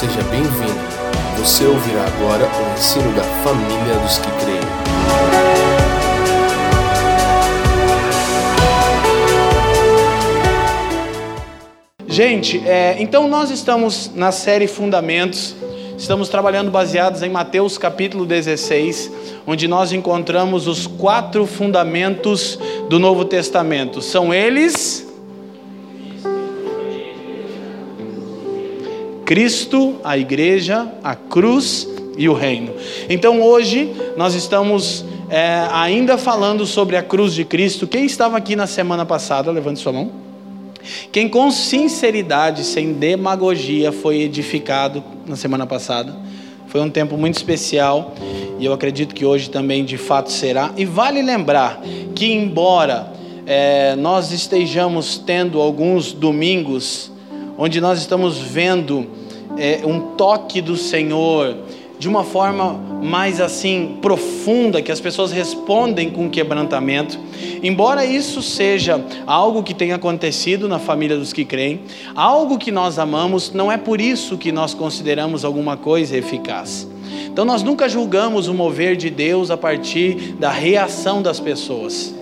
seja bem-vindo. Você ouvirá agora o ensino da família dos que creem. Gente, é, então nós estamos na série Fundamentos, estamos trabalhando baseados em Mateus capítulo 16, onde nós encontramos os quatro fundamentos do Novo Testamento. São eles. Cristo, a igreja, a cruz e o reino. Então hoje nós estamos é, ainda falando sobre a cruz de Cristo. Quem estava aqui na semana passada, levante sua mão. Quem com sinceridade, sem demagogia, foi edificado na semana passada. Foi um tempo muito especial e eu acredito que hoje também de fato será. E vale lembrar que, embora é, nós estejamos tendo alguns domingos onde nós estamos vendo é, um toque do Senhor de uma forma mais assim profunda, que as pessoas respondem com quebrantamento. Embora isso seja algo que tenha acontecido na família dos que creem, algo que nós amamos, não é por isso que nós consideramos alguma coisa eficaz. Então nós nunca julgamos o mover de Deus a partir da reação das pessoas.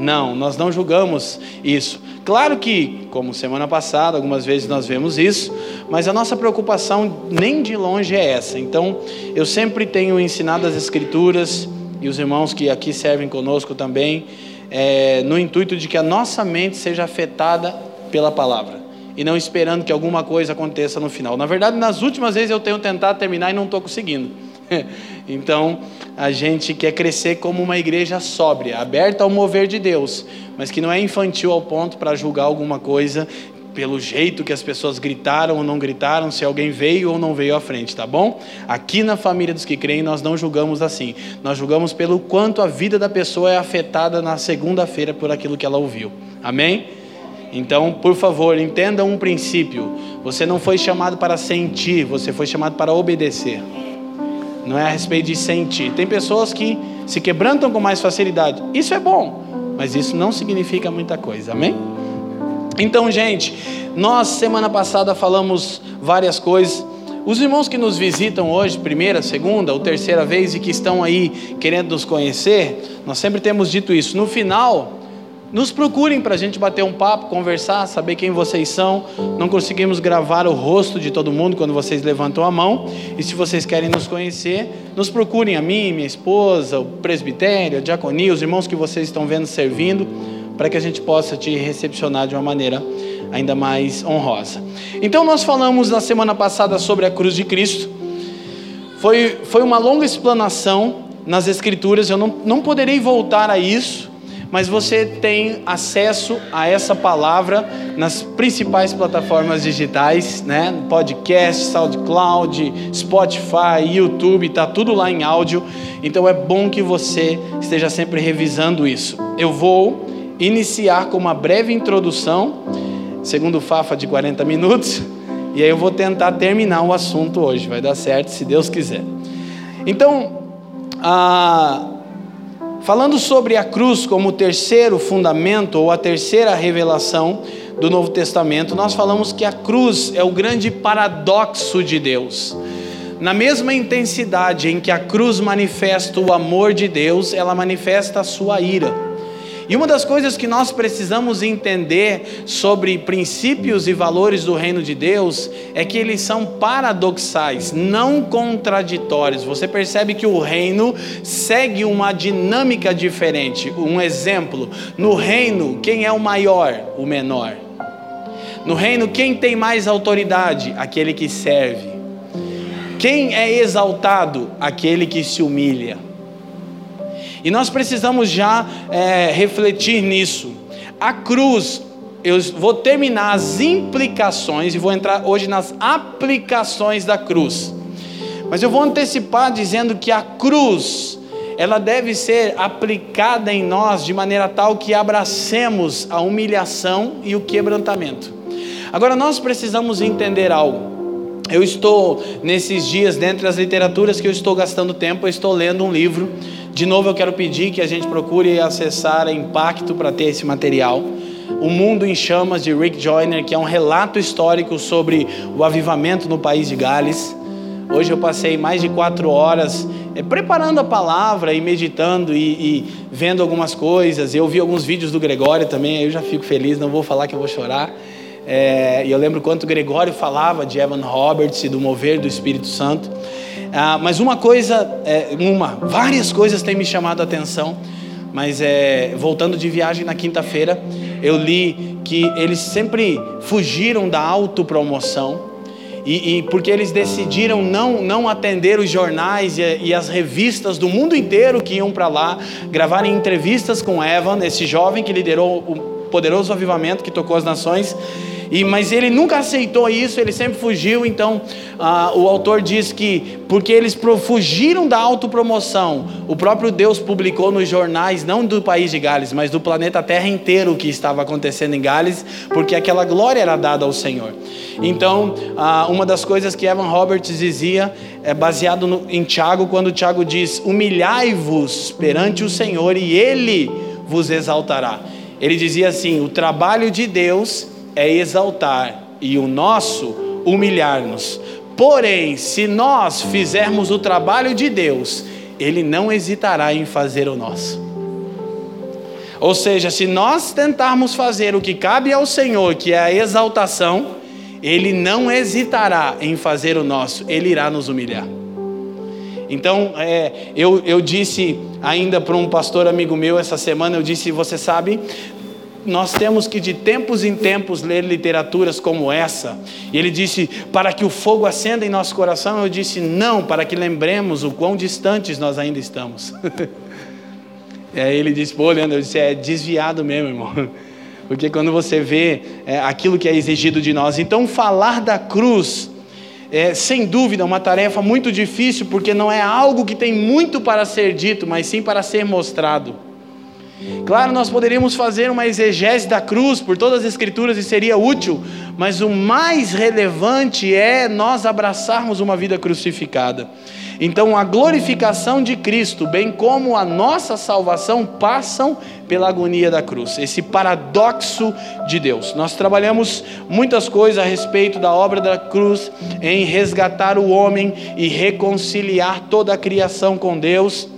Não, nós não julgamos isso. Claro que, como semana passada, algumas vezes nós vemos isso, mas a nossa preocupação nem de longe é essa. Então, eu sempre tenho ensinado as Escrituras e os irmãos que aqui servem conosco também, é, no intuito de que a nossa mente seja afetada pela palavra e não esperando que alguma coisa aconteça no final. Na verdade, nas últimas vezes eu tenho tentado terminar e não estou conseguindo. então, a gente quer crescer como uma igreja sóbria, aberta ao mover de Deus, mas que não é infantil ao ponto para julgar alguma coisa pelo jeito que as pessoas gritaram ou não gritaram, se alguém veio ou não veio à frente, tá bom? Aqui na família dos que creem, nós não julgamos assim. Nós julgamos pelo quanto a vida da pessoa é afetada na segunda-feira por aquilo que ela ouviu. Amém? Então, por favor, entenda um princípio. Você não foi chamado para sentir, você foi chamado para obedecer. Não é a respeito de sentir. Tem pessoas que se quebrantam com mais facilidade. Isso é bom, mas isso não significa muita coisa. Amém? Então, gente, nós semana passada falamos várias coisas. Os irmãos que nos visitam hoje, primeira, segunda ou terceira vez e que estão aí querendo nos conhecer, nós sempre temos dito isso. No final, nos procurem para a gente bater um papo, conversar, saber quem vocês são. Não conseguimos gravar o rosto de todo mundo quando vocês levantam a mão. E se vocês querem nos conhecer, nos procurem a mim, minha esposa, o presbitério, a diaconia, os irmãos que vocês estão vendo servindo, para que a gente possa te recepcionar de uma maneira ainda mais honrosa. Então, nós falamos na semana passada sobre a cruz de Cristo. Foi, foi uma longa explanação nas Escrituras, eu não, não poderei voltar a isso mas você tem acesso a essa palavra nas principais plataformas digitais, né? Podcast, SoundCloud, Spotify, YouTube, tá tudo lá em áudio. Então é bom que você esteja sempre revisando isso. Eu vou iniciar com uma breve introdução, segundo Fafa de 40 minutos, e aí eu vou tentar terminar o assunto hoje. Vai dar certo, se Deus quiser. Então, a Falando sobre a cruz como o terceiro fundamento ou a terceira revelação do Novo Testamento, nós falamos que a cruz é o grande paradoxo de Deus. Na mesma intensidade em que a cruz manifesta o amor de Deus, ela manifesta a sua ira. E uma das coisas que nós precisamos entender sobre princípios e valores do reino de Deus é que eles são paradoxais, não contraditórios. Você percebe que o reino segue uma dinâmica diferente. Um exemplo: no reino, quem é o maior? O menor. No reino, quem tem mais autoridade? Aquele que serve. Quem é exaltado? Aquele que se humilha. E nós precisamos já é, refletir nisso. A cruz, eu vou terminar as implicações e vou entrar hoje nas aplicações da cruz. Mas eu vou antecipar dizendo que a cruz, ela deve ser aplicada em nós de maneira tal que abracemos a humilhação e o quebrantamento. Agora nós precisamos entender algo. Eu estou nesses dias, dentre as literaturas que eu estou gastando tempo, eu estou lendo um livro de novo, eu quero pedir que a gente procure acessar a Impacto para ter esse material. O Mundo em Chamas de Rick Joyner, que é um relato histórico sobre o avivamento no país de Gales. Hoje eu passei mais de quatro horas é, preparando a palavra e meditando e, e, vendo algumas coisas. Eu vi alguns vídeos do Gregório também, aí eu já fico feliz, não vou falar que eu vou chorar. É, e eu lembro quanto Gregório falava de Evan Roberts e do mover do Espírito Santo. Ah, mas uma coisa, é, uma, várias coisas têm me chamado a atenção. Mas é, voltando de viagem na quinta-feira, eu li que eles sempre fugiram da autopromoção e, e, porque eles decidiram não, não atender os jornais e, e as revistas do mundo inteiro que iam para lá, gravarem entrevistas com Evan, esse jovem que liderou o poderoso avivamento que tocou as nações, e, mas ele nunca aceitou isso, ele sempre fugiu. Então, ah, o autor diz que, porque eles fugiram da autopromoção, o próprio Deus publicou nos jornais, não do país de Gales, mas do planeta Terra inteiro o que estava acontecendo em Gales, porque aquela glória era dada ao Senhor. Então, ah, uma das coisas que Evan Roberts dizia é baseado no, em Tiago, quando Tiago diz: Humilhai-vos perante o Senhor e ele vos exaltará. Ele dizia assim: o trabalho de Deus é exaltar e o nosso humilhar-nos. Porém, se nós fizermos o trabalho de Deus, Ele não hesitará em fazer o nosso. Ou seja, se nós tentarmos fazer o que cabe ao Senhor, que é a exaltação, Ele não hesitará em fazer o nosso, Ele irá nos humilhar. Então, é, eu, eu disse ainda para um pastor amigo meu essa semana, eu disse, você sabe, nós temos que de tempos em tempos ler literaturas como essa. E ele disse: para que o fogo acenda em nosso coração. Eu disse: não, para que lembremos o quão distantes nós ainda estamos. e aí ele disse: pô, Leandro, eu disse: é desviado mesmo, irmão. Porque quando você vê é, aquilo que é exigido de nós. Então, falar da cruz. É, sem dúvida, uma tarefa muito difícil, porque não é algo que tem muito para ser dito, mas sim para ser mostrado. Claro, nós poderíamos fazer uma exegese da cruz por todas as escrituras e seria útil, mas o mais relevante é nós abraçarmos uma vida crucificada. Então, a glorificação de Cristo, bem como a nossa salvação, passam pela agonia da cruz, esse paradoxo de Deus. Nós trabalhamos muitas coisas a respeito da obra da cruz, em resgatar o homem e reconciliar toda a criação com Deus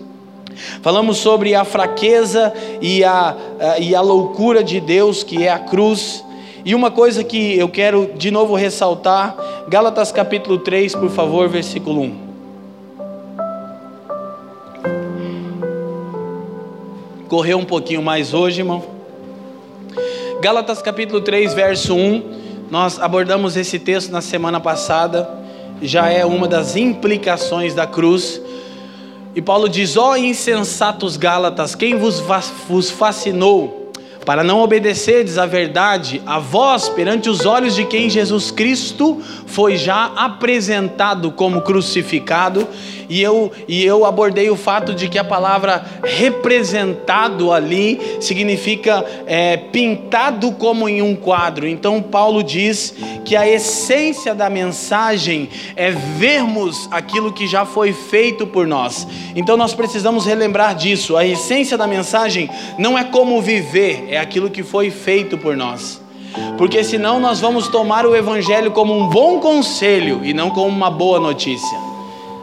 Falamos sobre a fraqueza e a, a, e a loucura de Deus, que é a cruz. E uma coisa que eu quero de novo ressaltar, Gálatas capítulo 3, por favor, versículo 1. Correu um pouquinho mais hoje, irmão. Gálatas capítulo 3, verso 1. Nós abordamos esse texto na semana passada. Já é uma das implicações da cruz. E Paulo diz: Ó oh, insensatos Gálatas, quem vos, vos fascinou para não obedecerdes à verdade, a vós, perante os olhos de quem Jesus Cristo foi já apresentado como crucificado, e eu, e eu abordei o fato de que a palavra representado ali significa é, pintado como em um quadro. Então, Paulo diz que a essência da mensagem é vermos aquilo que já foi feito por nós. Então, nós precisamos relembrar disso. A essência da mensagem não é como viver, é aquilo que foi feito por nós. Porque senão nós vamos tomar o Evangelho como um bom conselho e não como uma boa notícia.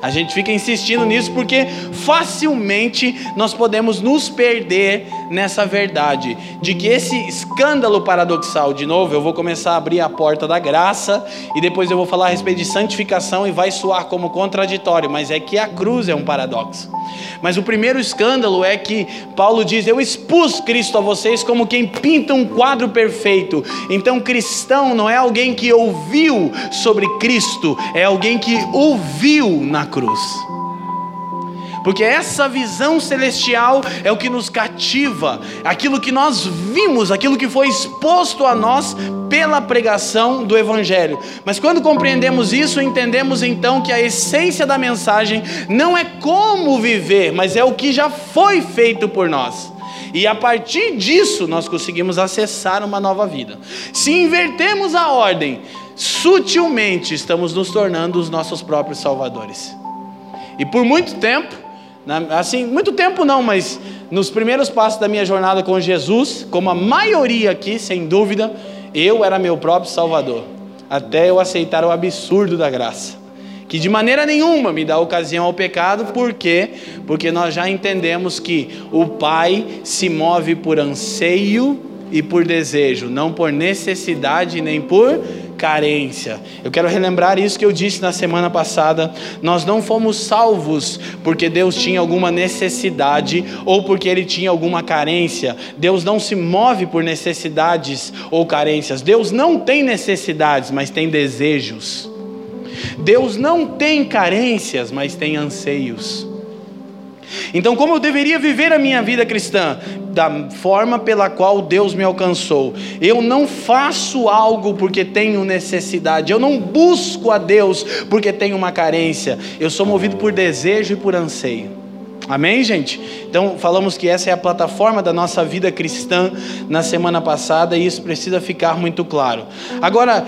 A gente fica insistindo nisso porque facilmente nós podemos nos perder nessa verdade de que esse escândalo paradoxal, de novo, eu vou começar a abrir a porta da graça e depois eu vou falar a respeito de santificação e vai soar como contraditório, mas é que a cruz é um paradoxo. Mas o primeiro escândalo é que Paulo diz: Eu expus Cristo a vocês como quem pinta um quadro perfeito. Então, cristão não é alguém que ouviu sobre Cristo, é alguém que ouviu na cruz. Porque essa visão celestial é o que nos cativa, aquilo que nós vimos, aquilo que foi exposto a nós pela pregação do Evangelho. Mas quando compreendemos isso, entendemos então que a essência da mensagem não é como viver, mas é o que já foi feito por nós. E a partir disso nós conseguimos acessar uma nova vida. Se invertemos a ordem, sutilmente estamos nos tornando os nossos próprios salvadores. E por muito tempo, assim, muito tempo não, mas nos primeiros passos da minha jornada com Jesus, como a maioria aqui, sem dúvida, eu era meu próprio Salvador, até eu aceitar o absurdo da graça, que de maneira nenhuma me dá ocasião ao pecado, por quê? Porque nós já entendemos que o Pai se move por anseio e por desejo, não por necessidade nem por carência. Eu quero relembrar isso que eu disse na semana passada. Nós não fomos salvos porque Deus tinha alguma necessidade ou porque ele tinha alguma carência. Deus não se move por necessidades ou carências. Deus não tem necessidades, mas tem desejos. Deus não tem carências, mas tem anseios. Então, como eu deveria viver a minha vida cristã? Da forma pela qual Deus me alcançou. Eu não faço algo porque tenho necessidade, eu não busco a Deus porque tenho uma carência. Eu sou movido por desejo e por anseio. Amém, gente? Então, falamos que essa é a plataforma da nossa vida cristã na semana passada e isso precisa ficar muito claro. Agora,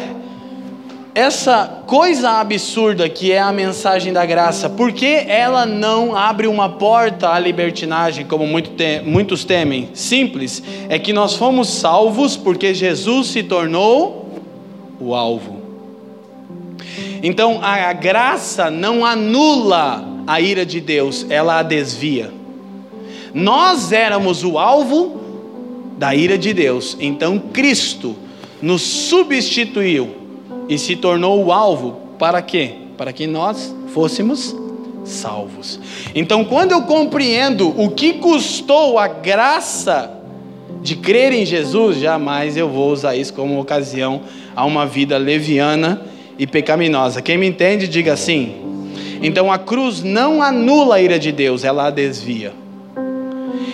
essa coisa absurda que é a mensagem da graça, por que ela não abre uma porta à libertinagem, como muitos temem? Simples, é que nós fomos salvos porque Jesus se tornou o alvo. Então a graça não anula a ira de Deus, ela a desvia. Nós éramos o alvo da ira de Deus, então Cristo nos substituiu e se tornou o alvo para quê? Para que nós fôssemos salvos. Então, quando eu compreendo o que custou a graça de crer em Jesus, jamais eu vou usar isso como ocasião a uma vida leviana e pecaminosa. Quem me entende, diga assim. Então a cruz não anula a ira de Deus, ela a desvia.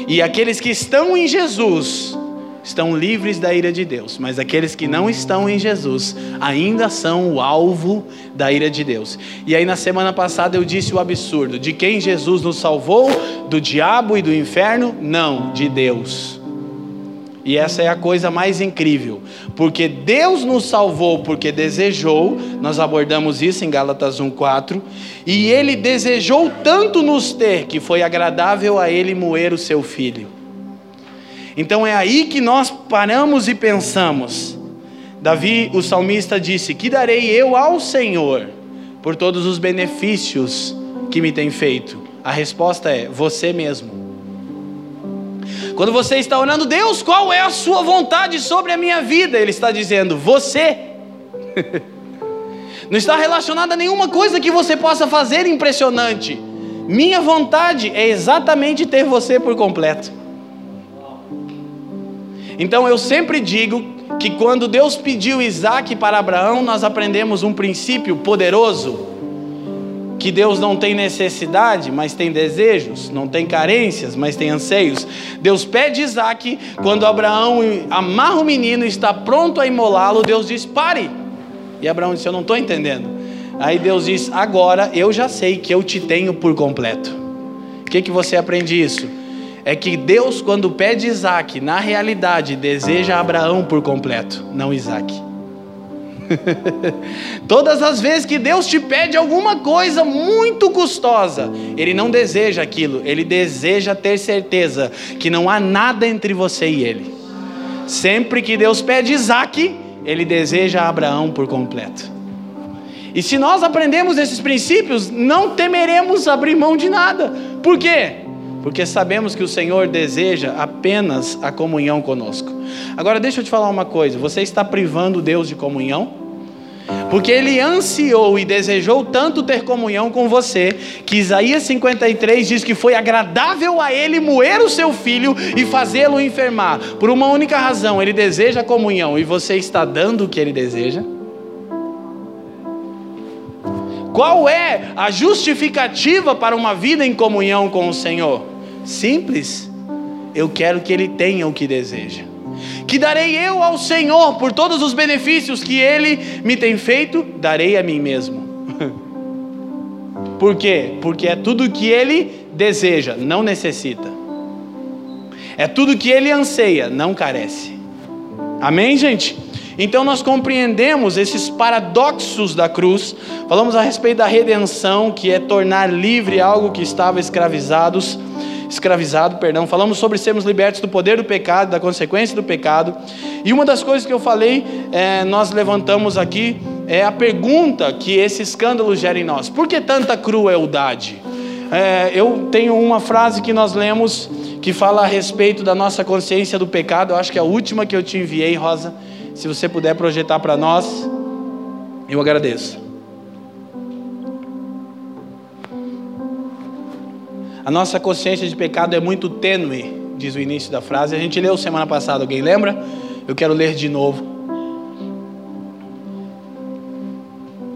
E aqueles que estão em Jesus estão livres da ira de Deus, mas aqueles que não estão em Jesus ainda são o alvo da ira de Deus. E aí na semana passada eu disse o absurdo: de quem Jesus nos salvou? Do diabo e do inferno? Não, de Deus. E essa é a coisa mais incrível, porque Deus nos salvou porque desejou, nós abordamos isso em Gálatas 1:4, e ele desejou tanto nos ter que foi agradável a ele moer o seu filho. Então é aí que nós paramos e pensamos. Davi, o salmista, disse: Que darei eu ao Senhor por todos os benefícios que me tem feito? A resposta é: você mesmo. Quando você está orando, Deus, qual é a sua vontade sobre a minha vida? Ele está dizendo: você. Não está relacionado a nenhuma coisa que você possa fazer impressionante. Minha vontade é exatamente ter você por completo. Então eu sempre digo que quando Deus pediu Isaac para Abraão, nós aprendemos um princípio poderoso: que Deus não tem necessidade, mas tem desejos, não tem carências, mas tem anseios. Deus pede Isaac, quando Abraão amarra o menino e está pronto a imolá-lo, Deus diz: pare. E Abraão disse: Eu não estou entendendo. Aí Deus diz: Agora eu já sei que eu te tenho por completo. O que, que você aprende isso? É que Deus, quando pede Isaac, na realidade deseja Abraão por completo, não Isaac. Todas as vezes que Deus te pede alguma coisa muito custosa, Ele não deseja aquilo, Ele deseja ter certeza que não há nada entre você e Ele. Sempre que Deus pede Isaac, Ele deseja Abraão por completo. E se nós aprendemos esses princípios, não temeremos abrir mão de nada. Por quê? Porque sabemos que o Senhor deseja apenas a comunhão conosco. Agora, deixa eu te falar uma coisa: você está privando Deus de comunhão? Porque ele ansiou e desejou tanto ter comunhão com você, que Isaías 53 diz que foi agradável a ele moer o seu filho e fazê-lo enfermar. Por uma única razão, ele deseja comunhão e você está dando o que ele deseja? Qual é a justificativa para uma vida em comunhão com o Senhor? Simples. Eu quero que ele tenha o que deseja. Que darei eu ao Senhor por todos os benefícios que ele me tem feito, darei a mim mesmo. Por quê? Porque é tudo que ele deseja, não necessita. É tudo que ele anseia, não carece. Amém, gente? Então nós compreendemos esses paradoxos da cruz. Falamos a respeito da redenção, que é tornar livre algo que estava escravizados, escravizado, perdão. Falamos sobre sermos libertos do poder do pecado, da consequência do pecado. E uma das coisas que eu falei, é, nós levantamos aqui, é a pergunta que esse escândalo gera em nós. Por que tanta crueldade? É, eu tenho uma frase que nós lemos que fala a respeito da nossa consciência do pecado. Eu acho que é a última que eu te enviei, Rosa se você puder projetar para nós, eu agradeço. A nossa consciência de pecado é muito tênue, diz o início da frase. A gente leu semana passada, alguém lembra? Eu quero ler de novo.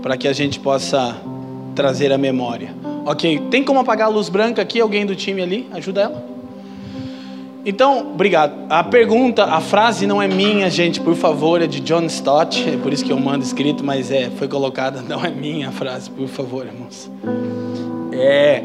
Para que a gente possa trazer a memória. Ok, tem como apagar a luz branca aqui? Alguém do time ali? Ajuda ela. Então, obrigado. A pergunta, a frase não é minha, gente, por favor, é de John Stott, é por isso que eu mando escrito, mas é, foi colocada, não é minha a frase, por favor, irmãos. É.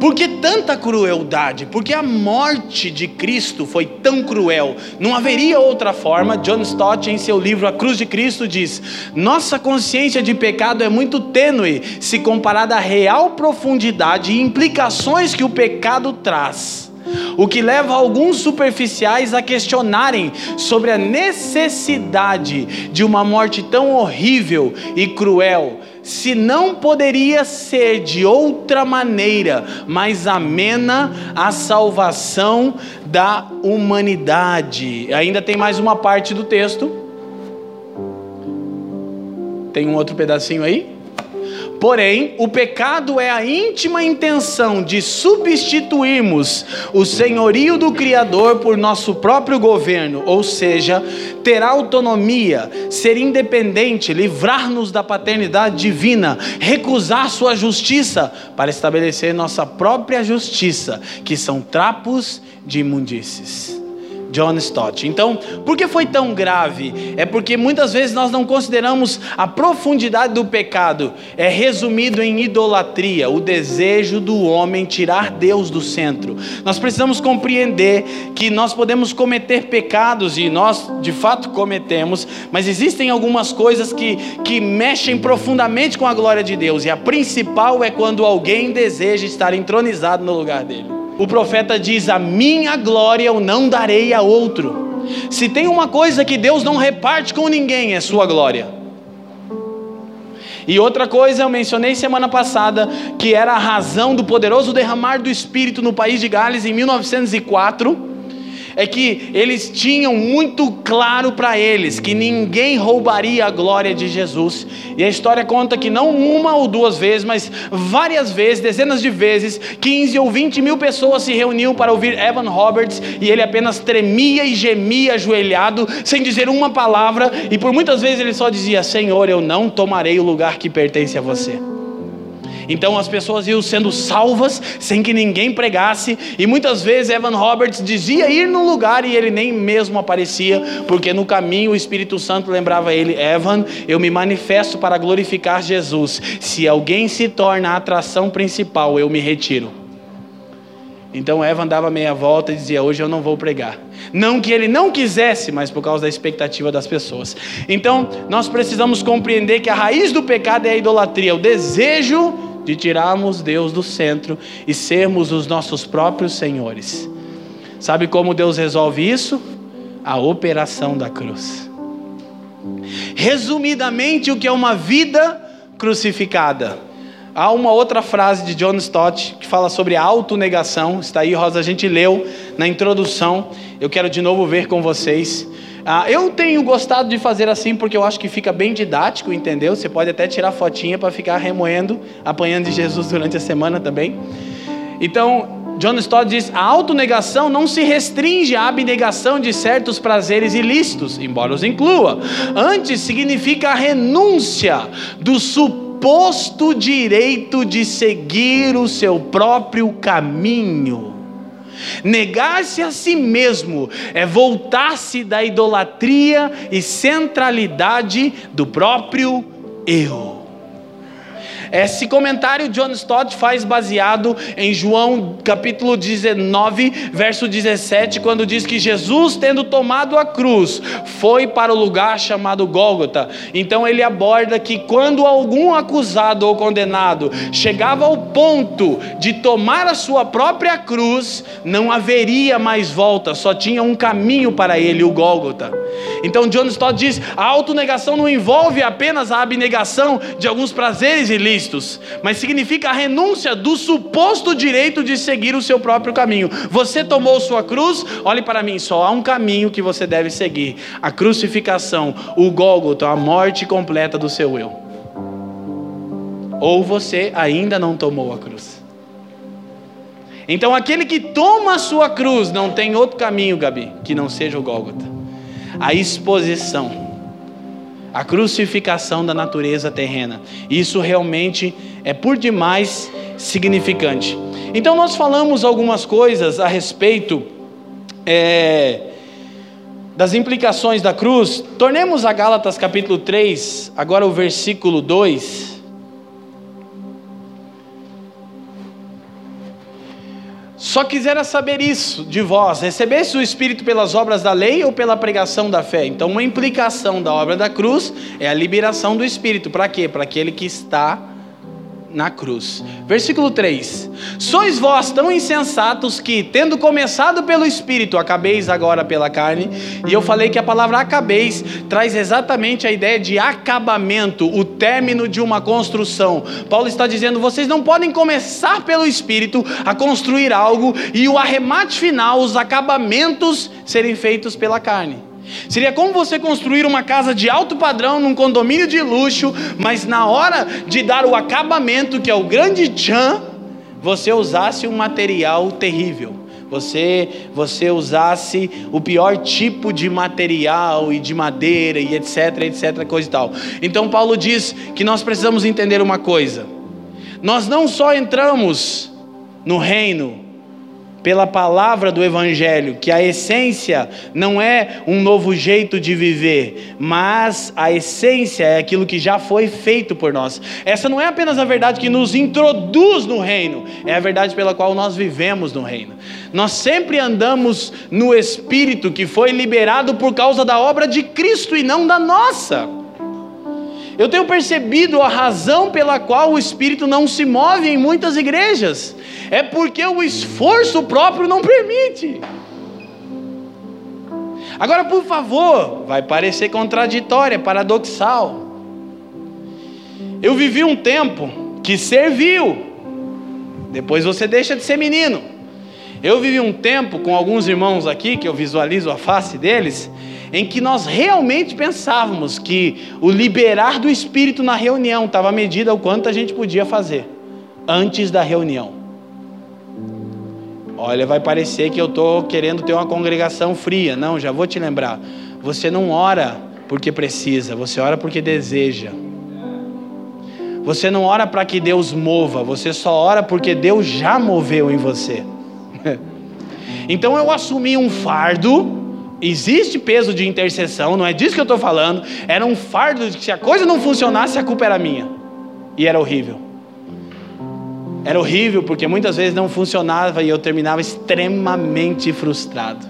Por que tanta crueldade? Porque a morte de Cristo foi tão cruel. Não haveria outra forma. John Stott, em seu livro A Cruz de Cristo, diz: Nossa consciência de pecado é muito tênue se comparada à real profundidade e implicações que o pecado traz o que leva alguns superficiais a questionarem sobre a necessidade de uma morte tão horrível e cruel, se não poderia ser de outra maneira mais amena a salvação da humanidade. Ainda tem mais uma parte do texto. Tem um outro pedacinho aí? Porém, o pecado é a íntima intenção de substituirmos o senhorio do Criador por nosso próprio governo, ou seja, ter autonomia, ser independente, livrar-nos da paternidade divina, recusar sua justiça para estabelecer nossa própria justiça, que são trapos de imundícies. John Stott. Então, por que foi tão grave? É porque muitas vezes nós não consideramos a profundidade do pecado. É resumido em idolatria, o desejo do homem tirar Deus do centro. Nós precisamos compreender que nós podemos cometer pecados e nós de fato cometemos, mas existem algumas coisas que, que mexem profundamente com a glória de Deus, e a principal é quando alguém deseja estar entronizado no lugar dele. O profeta diz: A minha glória eu não darei a outro. Se tem uma coisa que Deus não reparte com ninguém, é sua glória. E outra coisa, eu mencionei semana passada, que era a razão do poderoso derramar do Espírito no país de Gales em 1904 é que eles tinham muito claro para eles que ninguém roubaria a glória de Jesus. E a história conta que não uma ou duas vezes, mas várias vezes, dezenas de vezes, 15 ou 20 mil pessoas se reuniam para ouvir Evan Roberts e ele apenas tremia e gemia ajoelhado, sem dizer uma palavra, e por muitas vezes ele só dizia: Senhor, eu não tomarei o lugar que pertence a você. Então as pessoas iam sendo salvas sem que ninguém pregasse, e muitas vezes Evan Roberts dizia ir no lugar e ele nem mesmo aparecia, porque no caminho o Espírito Santo lembrava ele: Evan, eu me manifesto para glorificar Jesus. Se alguém se torna a atração principal, eu me retiro. Então Evan dava meia volta e dizia: Hoje eu não vou pregar. Não que ele não quisesse, mas por causa da expectativa das pessoas. Então nós precisamos compreender que a raiz do pecado é a idolatria, o desejo de tirarmos Deus do centro e sermos os nossos próprios senhores. Sabe como Deus resolve isso? A operação da cruz. Resumidamente, o que é uma vida crucificada? Há uma outra frase de John Stott que fala sobre a autonegação. Está aí, Rosa, a gente leu na introdução. Eu quero de novo ver com vocês. Ah, eu tenho gostado de fazer assim porque eu acho que fica bem didático, entendeu? Você pode até tirar fotinha para ficar remoendo, apanhando de Jesus durante a semana também. Então, John Stott diz: a autonegação não se restringe à abnegação de certos prazeres ilícitos, embora os inclua. Antes, significa a renúncia do suposto direito de seguir o seu próprio caminho. Negar-se a si mesmo é voltar-se da idolatria e centralidade do próprio eu. Esse comentário John Stott faz baseado em João capítulo 19, verso 17, quando diz que Jesus, tendo tomado a cruz, foi para o lugar chamado Gólgota. Então ele aborda que quando algum acusado ou condenado chegava ao ponto de tomar a sua própria cruz, não haveria mais volta, só tinha um caminho para ele, o Gólgota. Então John Stott diz: a autonegação não envolve apenas a abnegação de alguns prazeres ilícitos, mas significa a renúncia do suposto direito de seguir o seu próprio caminho. Você tomou sua cruz, olhe para mim, só há um caminho que você deve seguir: a crucificação, o Gólgota, a morte completa do seu eu. Ou você ainda não tomou a cruz. Então aquele que toma a sua cruz não tem outro caminho, Gabi, que não seja o Gólgota. A exposição, a crucificação da natureza terrena. Isso realmente é por demais significante. Então nós falamos algumas coisas a respeito é, das implicações da cruz. Tornemos a Gálatas capítulo 3, agora o versículo 2. Só quisera saber isso de vós: recebesse o Espírito pelas obras da lei ou pela pregação da fé? Então, uma implicação da obra da cruz é a liberação do Espírito. Para quê? Para aquele que está na cruz. Versículo 3: Sois vós tão insensatos que, tendo começado pelo Espírito, acabeis agora pela carne. E eu falei que a palavra acabeis traz exatamente a ideia de acabamento, o término de uma construção. Paulo está dizendo: vocês não podem começar pelo Espírito a construir algo e o arremate final, os acabamentos, serem feitos pela carne. Seria como você construir uma casa de alto padrão num condomínio de luxo, mas na hora de dar o acabamento, que é o grande tchan, você usasse um material terrível. Você, você usasse o pior tipo de material e de madeira e etc, etc, coisa e tal. Então Paulo diz que nós precisamos entender uma coisa. Nós não só entramos no reino pela palavra do Evangelho, que a essência não é um novo jeito de viver, mas a essência é aquilo que já foi feito por nós. Essa não é apenas a verdade que nos introduz no reino, é a verdade pela qual nós vivemos no reino. Nós sempre andamos no Espírito que foi liberado por causa da obra de Cristo e não da nossa. Eu tenho percebido a razão pela qual o Espírito não se move em muitas igrejas é porque o esforço próprio não permite. Agora, por favor, vai parecer contraditório, paradoxal. Eu vivi um tempo que serviu, depois você deixa de ser menino. Eu vivi um tempo com alguns irmãos aqui, que eu visualizo a face deles, em que nós realmente pensávamos que o liberar do Espírito na reunião estava medida o quanto a gente podia fazer antes da reunião. Olha, vai parecer que eu estou querendo ter uma congregação fria. Não, já vou te lembrar. Você não ora porque precisa, você ora porque deseja. Você não ora para que Deus mova, você só ora porque Deus já moveu em você. então eu assumi um fardo. Existe peso de intercessão, não é disso que eu estou falando. Era um fardo de que se a coisa não funcionasse, a culpa era minha. E era horrível. Era horrível porque muitas vezes não funcionava e eu terminava extremamente frustrado.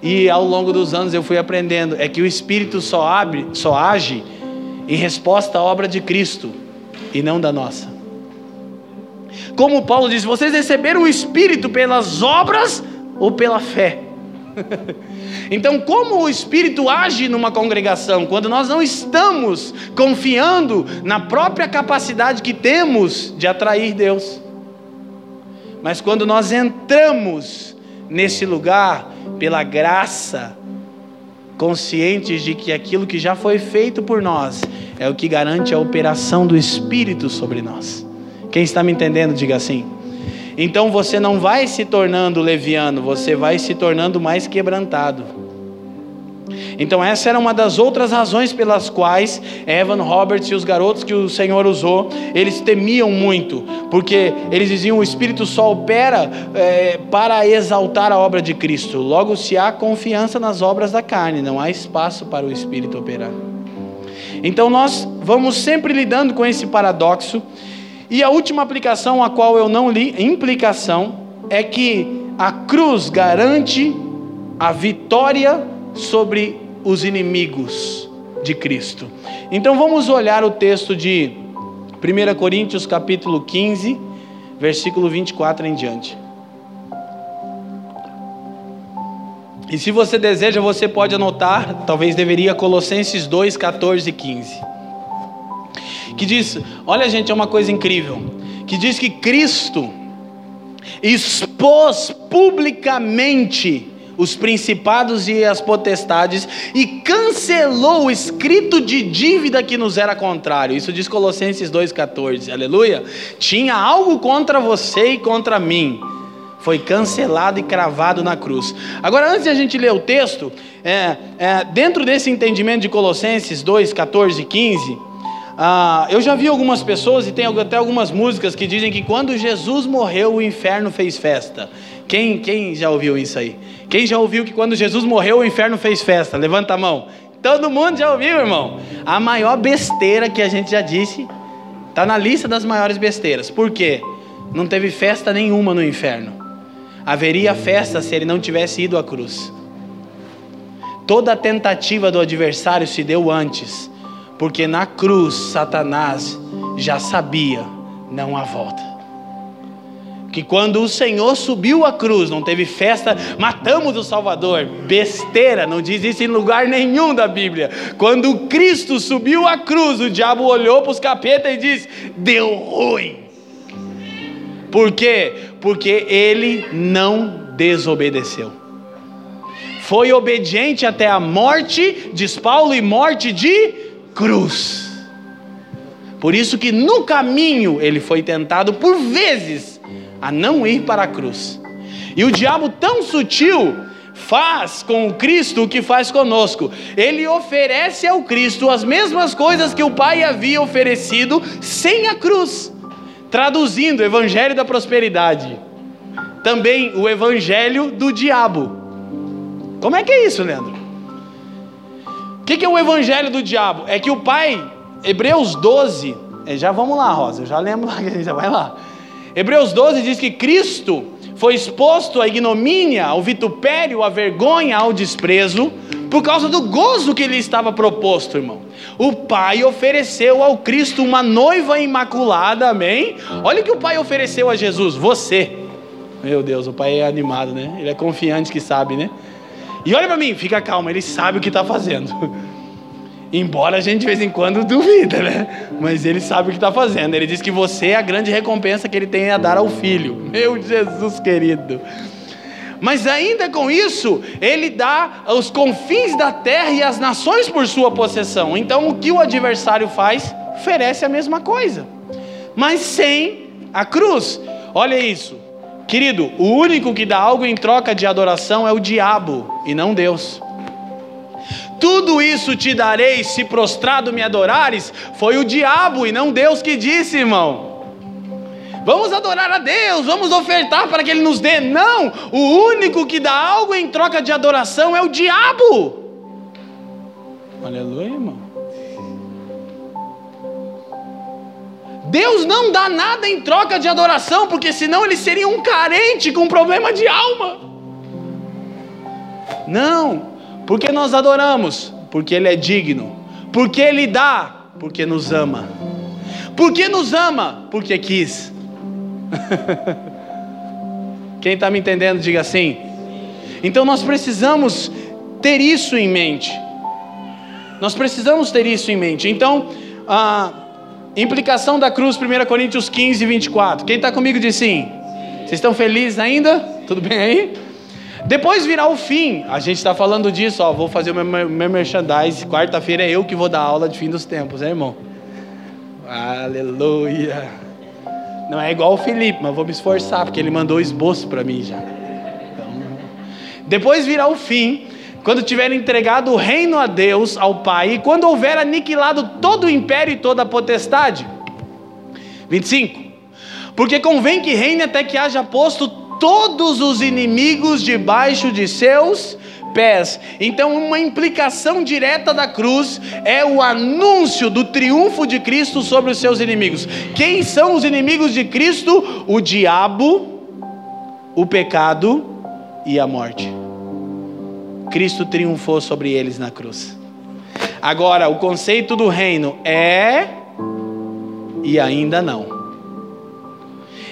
E ao longo dos anos eu fui aprendendo é que o Espírito só abre, só age em resposta à obra de Cristo e não da nossa. Como Paulo diz, vocês receberam o Espírito pelas obras ou pela fé? Então, como o Espírito age numa congregação quando nós não estamos confiando na própria capacidade que temos de atrair Deus? Mas quando nós entramos nesse lugar pela graça, conscientes de que aquilo que já foi feito por nós é o que garante a operação do Espírito sobre nós. Quem está me entendendo, diga assim. Então você não vai se tornando leviano, você vai se tornando mais quebrantado. Então, essa era uma das outras razões pelas quais Evan Roberts e os garotos que o Senhor usou, eles temiam muito, porque eles diziam: o Espírito só opera é, para exaltar a obra de Cristo. Logo, se há confiança nas obras da carne, não há espaço para o Espírito operar. Então nós vamos sempre lidando com esse paradoxo. E a última aplicação, a qual eu não li, implicação, é que a cruz garante a vitória sobre os inimigos de Cristo. Então vamos olhar o texto de 1 Coríntios capítulo 15, versículo 24 em diante. E se você deseja, você pode anotar, talvez deveria, Colossenses 2, 14 e 15. Que diz: olha, gente, é uma coisa incrível. Que diz que Cristo expôs publicamente os principados e as potestades e cancelou o escrito de dívida que nos era contrário. Isso diz Colossenses 2,14. Aleluia. Tinha algo contra você e contra mim foi cancelado e cravado na cruz. Agora, antes de a gente ler o texto, é, é, dentro desse entendimento de Colossenses 2, 14 e 15, ah, eu já vi algumas pessoas e tem até algumas músicas que dizem que quando Jesus morreu, o inferno fez festa. Quem, quem já ouviu isso aí? Quem já ouviu que quando Jesus morreu, o inferno fez festa? Levanta a mão. Todo mundo já ouviu, irmão. A maior besteira que a gente já disse está na lista das maiores besteiras. Por quê? Não teve festa nenhuma no inferno haveria festa se ele não tivesse ido à cruz. Toda a tentativa do adversário se deu antes, porque na cruz Satanás já sabia, não há volta. Que quando o Senhor subiu à cruz, não teve festa, matamos o Salvador. Besteira, não diz isso em lugar nenhum da Bíblia. Quando Cristo subiu à cruz, o diabo olhou para os capetas e disse: Deu ruim. Por quê? Porque ele não desobedeceu. Foi obediente até a morte, diz Paulo, e morte de cruz. Por isso que no caminho ele foi tentado por vezes a não ir para a cruz. E o diabo tão sutil faz com o Cristo o que faz conosco. Ele oferece ao Cristo as mesmas coisas que o Pai havia oferecido sem a cruz. Traduzindo, o Evangelho da Prosperidade. Também o Evangelho do Diabo. Como é que é isso, Leandro? O que, que, é o Evangelho do Diabo? É que o Pai, Hebreus 12, é, já vamos lá, Rosa, eu já lembro a gente já vai lá. Hebreus 12 diz que Cristo foi exposto à ignomínia, ao vitupério, à vergonha, ao desprezo, por causa do gozo que lhe estava proposto, irmão. O Pai ofereceu ao Cristo uma noiva imaculada, amém? Olha o que o Pai ofereceu a Jesus, você. Meu Deus, o Pai é animado, né? Ele é confiante que sabe, né? E olha para mim, fica calmo, ele sabe o que está fazendo. Embora a gente de vez em quando duvida, né? Mas ele sabe o que está fazendo. Ele diz que você é a grande recompensa que ele tem a dar ao filho. Meu Jesus querido. Mas ainda com isso, ele dá os confins da terra e as nações por sua possessão. Então, o que o adversário faz? Oferece a mesma coisa, mas sem a cruz. Olha isso, querido. O único que dá algo em troca de adoração é o diabo e não Deus. Tudo isso te darei se prostrado me adorares. Foi o diabo e não Deus que disse, irmão. Vamos adorar a Deus, vamos ofertar para que Ele nos dê. Não, o único que dá algo em troca de adoração é o diabo. Aleluia, irmão. Deus não dá nada em troca de adoração, porque senão ele seria um carente com problema de alma. Não, porque nós adoramos, porque Ele é digno, porque Ele dá, porque nos ama. Porque nos ama, porque quis. Quem está me entendendo, diga assim. Então nós precisamos ter isso em mente. Nós precisamos ter isso em mente. Então, a implicação da cruz, 1 Coríntios 15, 24. Quem está comigo diz sim. Vocês estão felizes ainda? Tudo bem aí? Depois virá o fim. A gente está falando disso, ó. Vou fazer o meu, meu merchandise. Quarta-feira é eu que vou dar aula de fim dos tempos, né, irmão? Aleluia. Não é igual o Felipe, mas vou me esforçar, porque ele mandou esboço para mim já. Então, depois virá o fim, quando tiver entregado o reino a Deus, ao Pai, e quando houver aniquilado todo o império e toda a potestade. 25. Porque convém que reine até que haja posto todos os inimigos debaixo de seus pés. Então, uma implicação direta da cruz é o anúncio do triunfo de Cristo sobre os seus inimigos. Quem são os inimigos de Cristo? O diabo, o pecado e a morte. Cristo triunfou sobre eles na cruz. Agora, o conceito do reino é e ainda não.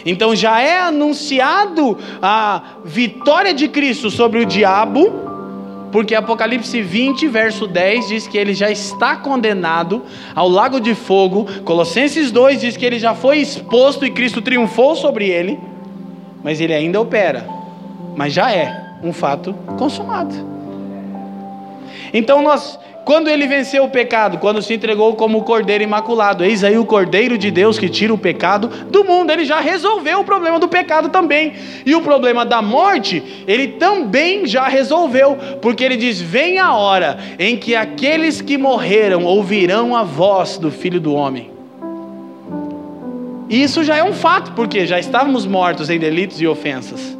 Então já é anunciado a vitória de Cristo sobre o diabo, porque Apocalipse 20, verso 10 diz que ele já está condenado ao lago de fogo. Colossenses 2 diz que ele já foi exposto e Cristo triunfou sobre ele, mas ele ainda opera. Mas já é um fato consumado. Então nós quando ele venceu o pecado? Quando se entregou como o cordeiro imaculado. Eis aí o cordeiro de Deus que tira o pecado do mundo. Ele já resolveu o problema do pecado também. E o problema da morte, ele também já resolveu. Porque ele diz: Vem a hora em que aqueles que morreram ouvirão a voz do Filho do Homem. E isso já é um fato, porque já estávamos mortos em delitos e ofensas.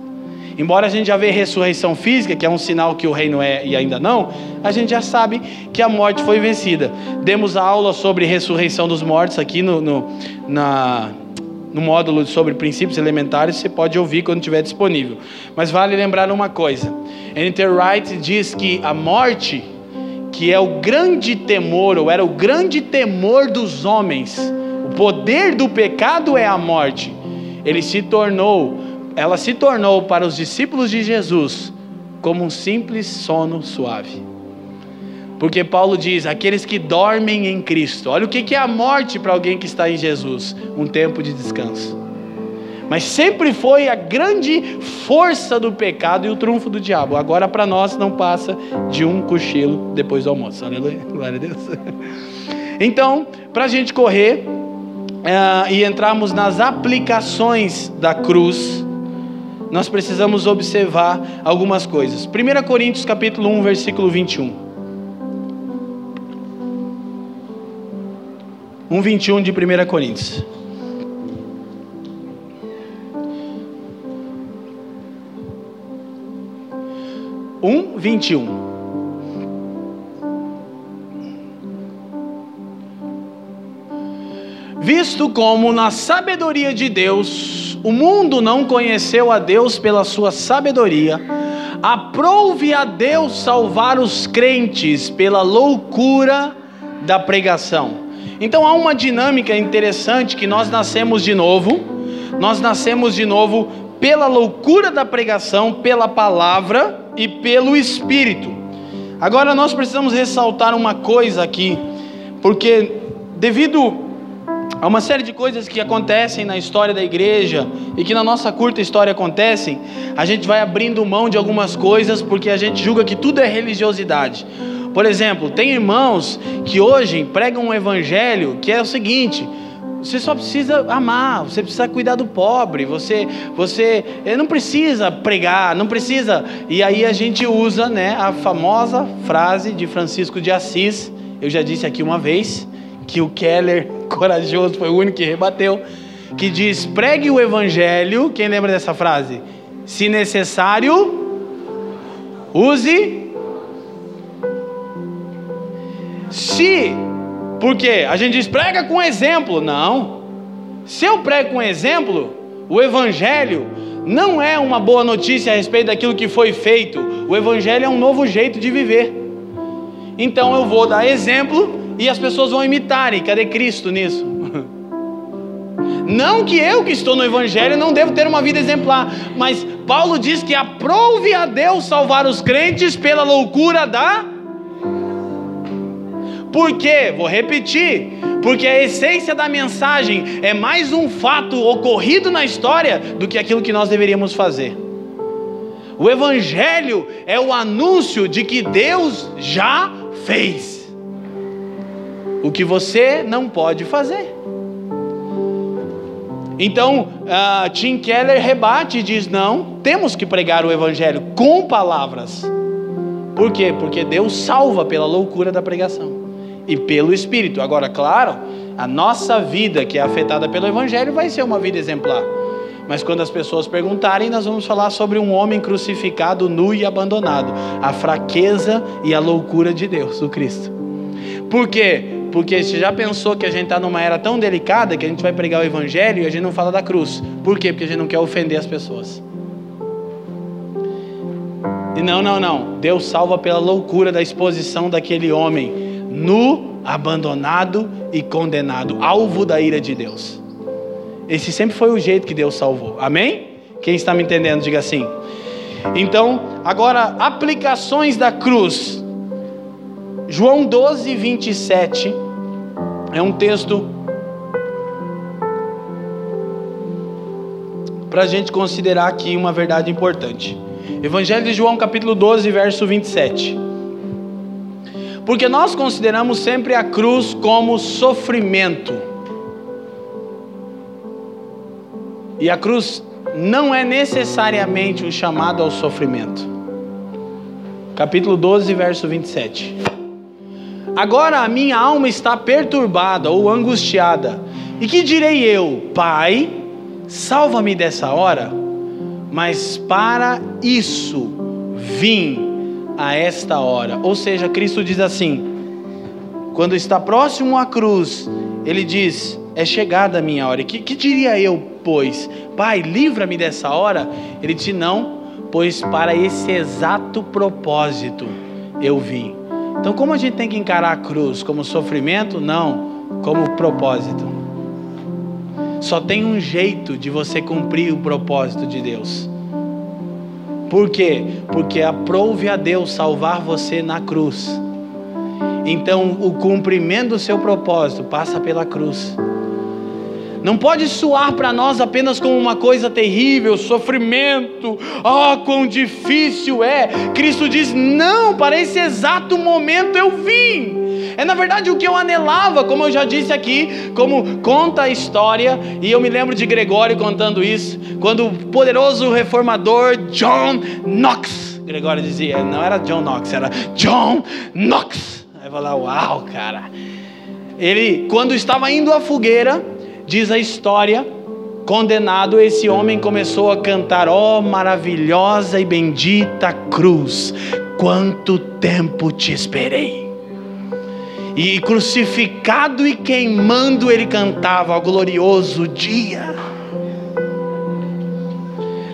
Embora a gente já vê ressurreição física, que é um sinal que o reino é e ainda não, a gente já sabe que a morte foi vencida. Demos a aula sobre ressurreição dos mortos aqui no, no, na, no módulo sobre princípios elementares, você pode ouvir quando estiver disponível. Mas vale lembrar uma coisa: Enter Wright diz que a morte, que é o grande temor, ou era o grande temor dos homens, o poder do pecado é a morte. Ele se tornou ela se tornou para os discípulos de Jesus como um simples sono suave. Porque Paulo diz: aqueles que dormem em Cristo. Olha o que é a morte para alguém que está em Jesus: um tempo de descanso. Mas sempre foi a grande força do pecado e o trunfo do diabo. Agora para nós não passa de um cochilo depois do almoço. Aleluia, glória a Deus. Então, para a gente correr uh, e entrarmos nas aplicações da cruz, nós precisamos observar algumas coisas. 1 Coríntios capítulo 1, versículo 21. 1, 21 de 1 Coríntios. Um, vinte e um. Visto como na sabedoria de Deus o mundo não conheceu a Deus pela sua sabedoria. Aprove a Deus salvar os crentes pela loucura da pregação. Então há uma dinâmica interessante que nós nascemos de novo. Nós nascemos de novo pela loucura da pregação, pela palavra e pelo espírito. Agora nós precisamos ressaltar uma coisa aqui, porque devido Há uma série de coisas que acontecem na história da igreja e que na nossa curta história acontecem. A gente vai abrindo mão de algumas coisas porque a gente julga que tudo é religiosidade. Por exemplo, tem irmãos que hoje pregam um evangelho que é o seguinte: você só precisa amar, você precisa cuidar do pobre, você, você eh, não precisa pregar, não precisa. E aí a gente usa, né, a famosa frase de Francisco de Assis. Eu já disse aqui uma vez que o Keller, corajoso, foi o único que rebateu, que diz: pregue o evangelho. Quem lembra dessa frase? Se necessário, use. Se, porque a gente diz prega com exemplo. Não. Se eu prego com exemplo, o evangelho não é uma boa notícia a respeito daquilo que foi feito. O evangelho é um novo jeito de viver. Então eu vou dar exemplo e as pessoas vão imitarem. Cadê Cristo nisso? Não que eu que estou no Evangelho não devo ter uma vida exemplar, mas Paulo diz que aprove a Deus salvar os crentes pela loucura da. Por quê? Vou repetir. Porque a essência da mensagem é mais um fato ocorrido na história do que aquilo que nós deveríamos fazer. O Evangelho é o anúncio de que Deus já fez o que você não pode fazer. Então, uh, Tim Keller rebate e diz: não, temos que pregar o Evangelho com palavras. Por quê? Porque Deus salva pela loucura da pregação e pelo Espírito. Agora, claro, a nossa vida que é afetada pelo Evangelho vai ser uma vida exemplar. Mas quando as pessoas perguntarem, nós vamos falar sobre um homem crucificado, nu e abandonado, a fraqueza e a loucura de Deus, o Cristo. Por quê? Porque você já pensou que a gente está numa era tão delicada que a gente vai pregar o evangelho e a gente não fala da cruz. Por quê? Porque a gente não quer ofender as pessoas. E não, não, não. Deus salva pela loucura da exposição daquele homem nu, abandonado e condenado, alvo da ira de Deus. Esse sempre foi o jeito que Deus salvou. Amém? Quem está me entendendo, diga assim. Então, agora, aplicações da cruz. João 12, 27 é um texto para a gente considerar aqui uma verdade importante. Evangelho de João, capítulo 12, verso 27. Porque nós consideramos sempre a cruz como sofrimento. E a cruz não é necessariamente um chamado ao sofrimento. Capítulo 12, verso 27. Agora a minha alma está perturbada ou angustiada. E que direi eu, Pai, salva-me dessa hora? mas para isso vim a esta hora. Ou seja, Cristo diz assim: quando está próximo à cruz, ele diz: É chegada a minha hora. Que, que diria eu, pois? Pai, livra-me dessa hora? Ele disse: Não, pois para esse exato propósito eu vim. Então, como a gente tem que encarar a cruz? Como sofrimento? Não, como propósito. Só tem um jeito de você cumprir o propósito de Deus. Por quê? Porque aprove a Deus salvar você na cruz. Então, o cumprimento do seu propósito passa pela cruz. Não pode soar para nós apenas como uma coisa terrível, sofrimento, oh, quão difícil é. Cristo diz: não, para esse exato momento eu vim. É na verdade o que eu anelava, como eu já disse aqui, como conta a história, e eu me lembro de Gregório contando isso, quando o poderoso reformador John Knox, Gregório dizia, não era John Knox, era John Knox. Aí eu falava, uau, cara. Ele, quando estava indo à fogueira, diz a história, condenado, esse homem começou a cantar: Ó oh, maravilhosa e bendita cruz, quanto tempo te esperei. E crucificado e queimando, ele cantava ao glorioso dia.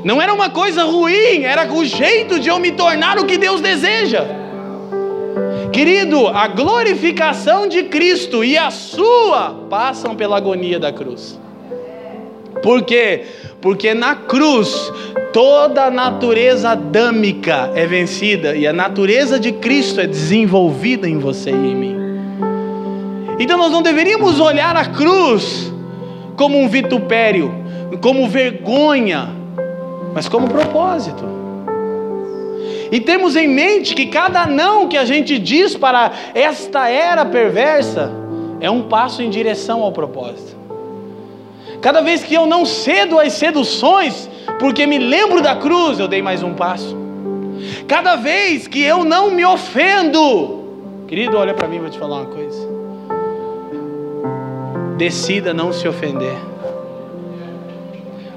Não era uma coisa ruim, era o jeito de eu me tornar o que Deus deseja. Querido, a glorificação de Cristo e a sua passam pela agonia da cruz. Por quê? Porque na cruz toda a natureza adâmica é vencida e a natureza de Cristo é desenvolvida em você e em mim. Então nós não deveríamos olhar a cruz como um vitupério, como vergonha, mas como propósito. E temos em mente que cada não que a gente diz para esta era perversa é um passo em direção ao propósito. Cada vez que eu não cedo às seduções, porque me lembro da cruz, eu dei mais um passo. Cada vez que eu não me ofendo, querido, olha para mim, vou te falar uma coisa decida não se ofender.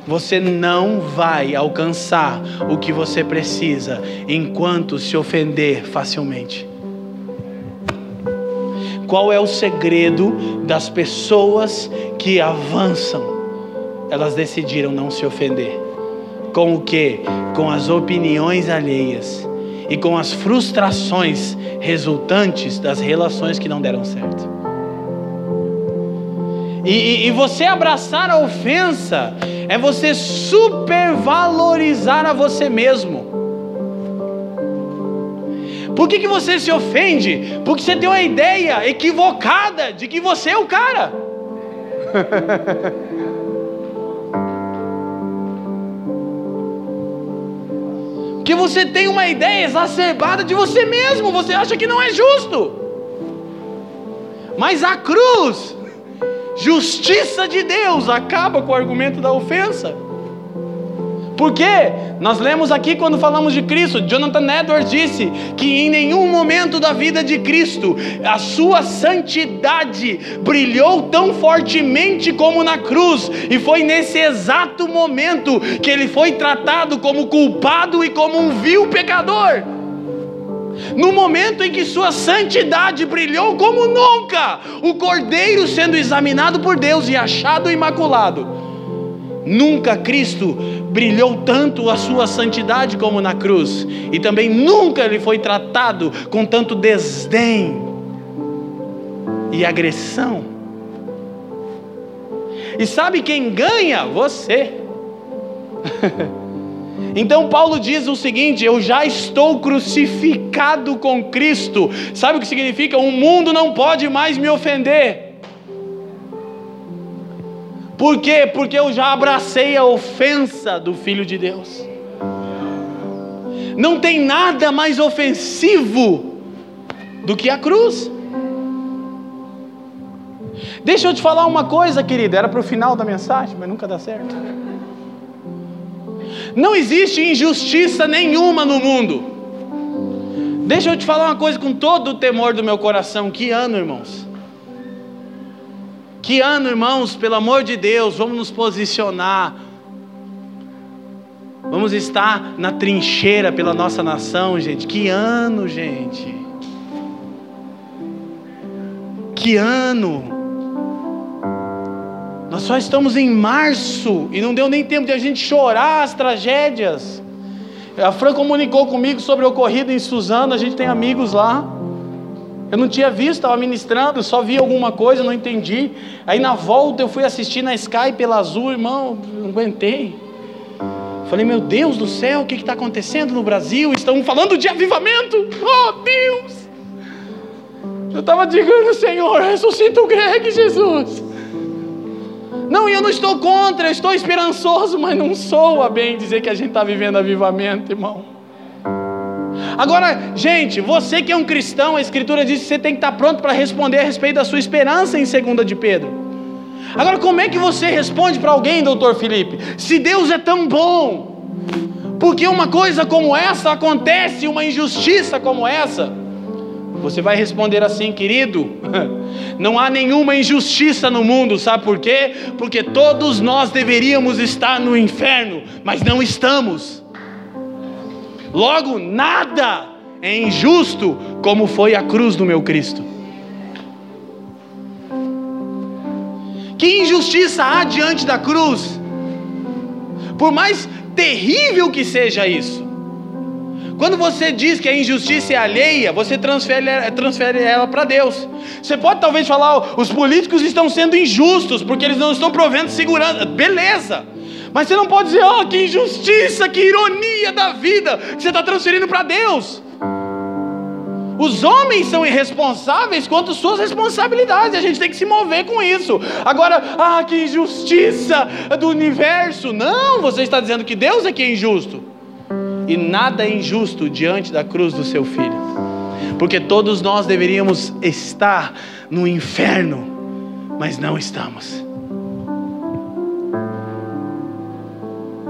Você não vai alcançar o que você precisa enquanto se ofender facilmente. Qual é o segredo das pessoas que avançam? Elas decidiram não se ofender. Com o que? Com as opiniões alheias e com as frustrações resultantes das relações que não deram certo. E, e, você abraçar a ofensa é você supervalorizar a você mesmo. Por que, que você se ofende? Porque você tem uma ideia equivocada de que você é o cara. que você tem uma ideia exacerbada de você mesmo, você acha que não é justo. Mas a cruz justiça de Deus acaba com o argumento da ofensa. Por quê? Nós lemos aqui quando falamos de Cristo, Jonathan Edwards disse que em nenhum momento da vida de Cristo a sua santidade brilhou tão fortemente como na cruz, e foi nesse exato momento que ele foi tratado como culpado e como um vil pecador. No momento em que sua santidade brilhou como nunca, o cordeiro sendo examinado por Deus e achado imaculado. Nunca Cristo brilhou tanto a sua santidade como na cruz, e também nunca ele foi tratado com tanto desdém e agressão. E sabe quem ganha? Você. Então Paulo diz o seguinte: Eu já estou crucificado com Cristo. Sabe o que significa? O mundo não pode mais me ofender. Por quê? Porque eu já abracei a ofensa do Filho de Deus. Não tem nada mais ofensivo do que a cruz. Deixa eu te falar uma coisa, querida. Era para o final da mensagem, mas nunca dá certo. Não existe injustiça nenhuma no mundo. Deixa eu te falar uma coisa com todo o temor do meu coração. Que ano, irmãos? Que ano, irmãos, pelo amor de Deus, vamos nos posicionar. Vamos estar na trincheira pela nossa nação, gente. Que ano, gente. Que ano. Nós só estamos em março e não deu nem tempo de a gente chorar as tragédias. A Fran comunicou comigo sobre o ocorrido em Suzano, a gente tem amigos lá. Eu não tinha visto, estava ministrando, só vi alguma coisa, não entendi. Aí na volta eu fui assistir na Sky pela Azul, irmão, não aguentei. Falei, meu Deus do céu, o que está acontecendo no Brasil? Estão falando de avivamento. Oh Deus! Eu estava dizendo, Senhor, ressuscita o Greg, Jesus. Não, eu não estou contra, eu estou esperançoso, mas não sou a bem dizer que a gente está vivendo avivamento, irmão. Agora, gente, você que é um cristão, a Escritura diz que você tem que estar pronto para responder a respeito da sua esperança em 2 de Pedro. Agora, como é que você responde para alguém, doutor Felipe? Se Deus é tão bom, porque uma coisa como essa acontece, uma injustiça como essa? Você vai responder assim, querido: não há nenhuma injustiça no mundo, sabe por quê? Porque todos nós deveríamos estar no inferno, mas não estamos. Logo, nada é injusto como foi a cruz do meu Cristo. Que injustiça há diante da cruz? Por mais terrível que seja isso, quando você diz que a injustiça é alheia, você transfere, transfere ela para Deus. Você pode talvez falar, os políticos estão sendo injustos porque eles não estão provendo segurança. Beleza. Mas você não pode dizer, oh, que injustiça, que ironia da vida, que você está transferindo para Deus. Os homens são irresponsáveis quanto suas responsabilidades, a gente tem que se mover com isso. Agora, ah, que injustiça do universo. Não, você está dizendo que Deus é que é injusto e nada é injusto diante da cruz do seu filho, porque todos nós deveríamos estar no inferno, mas não estamos.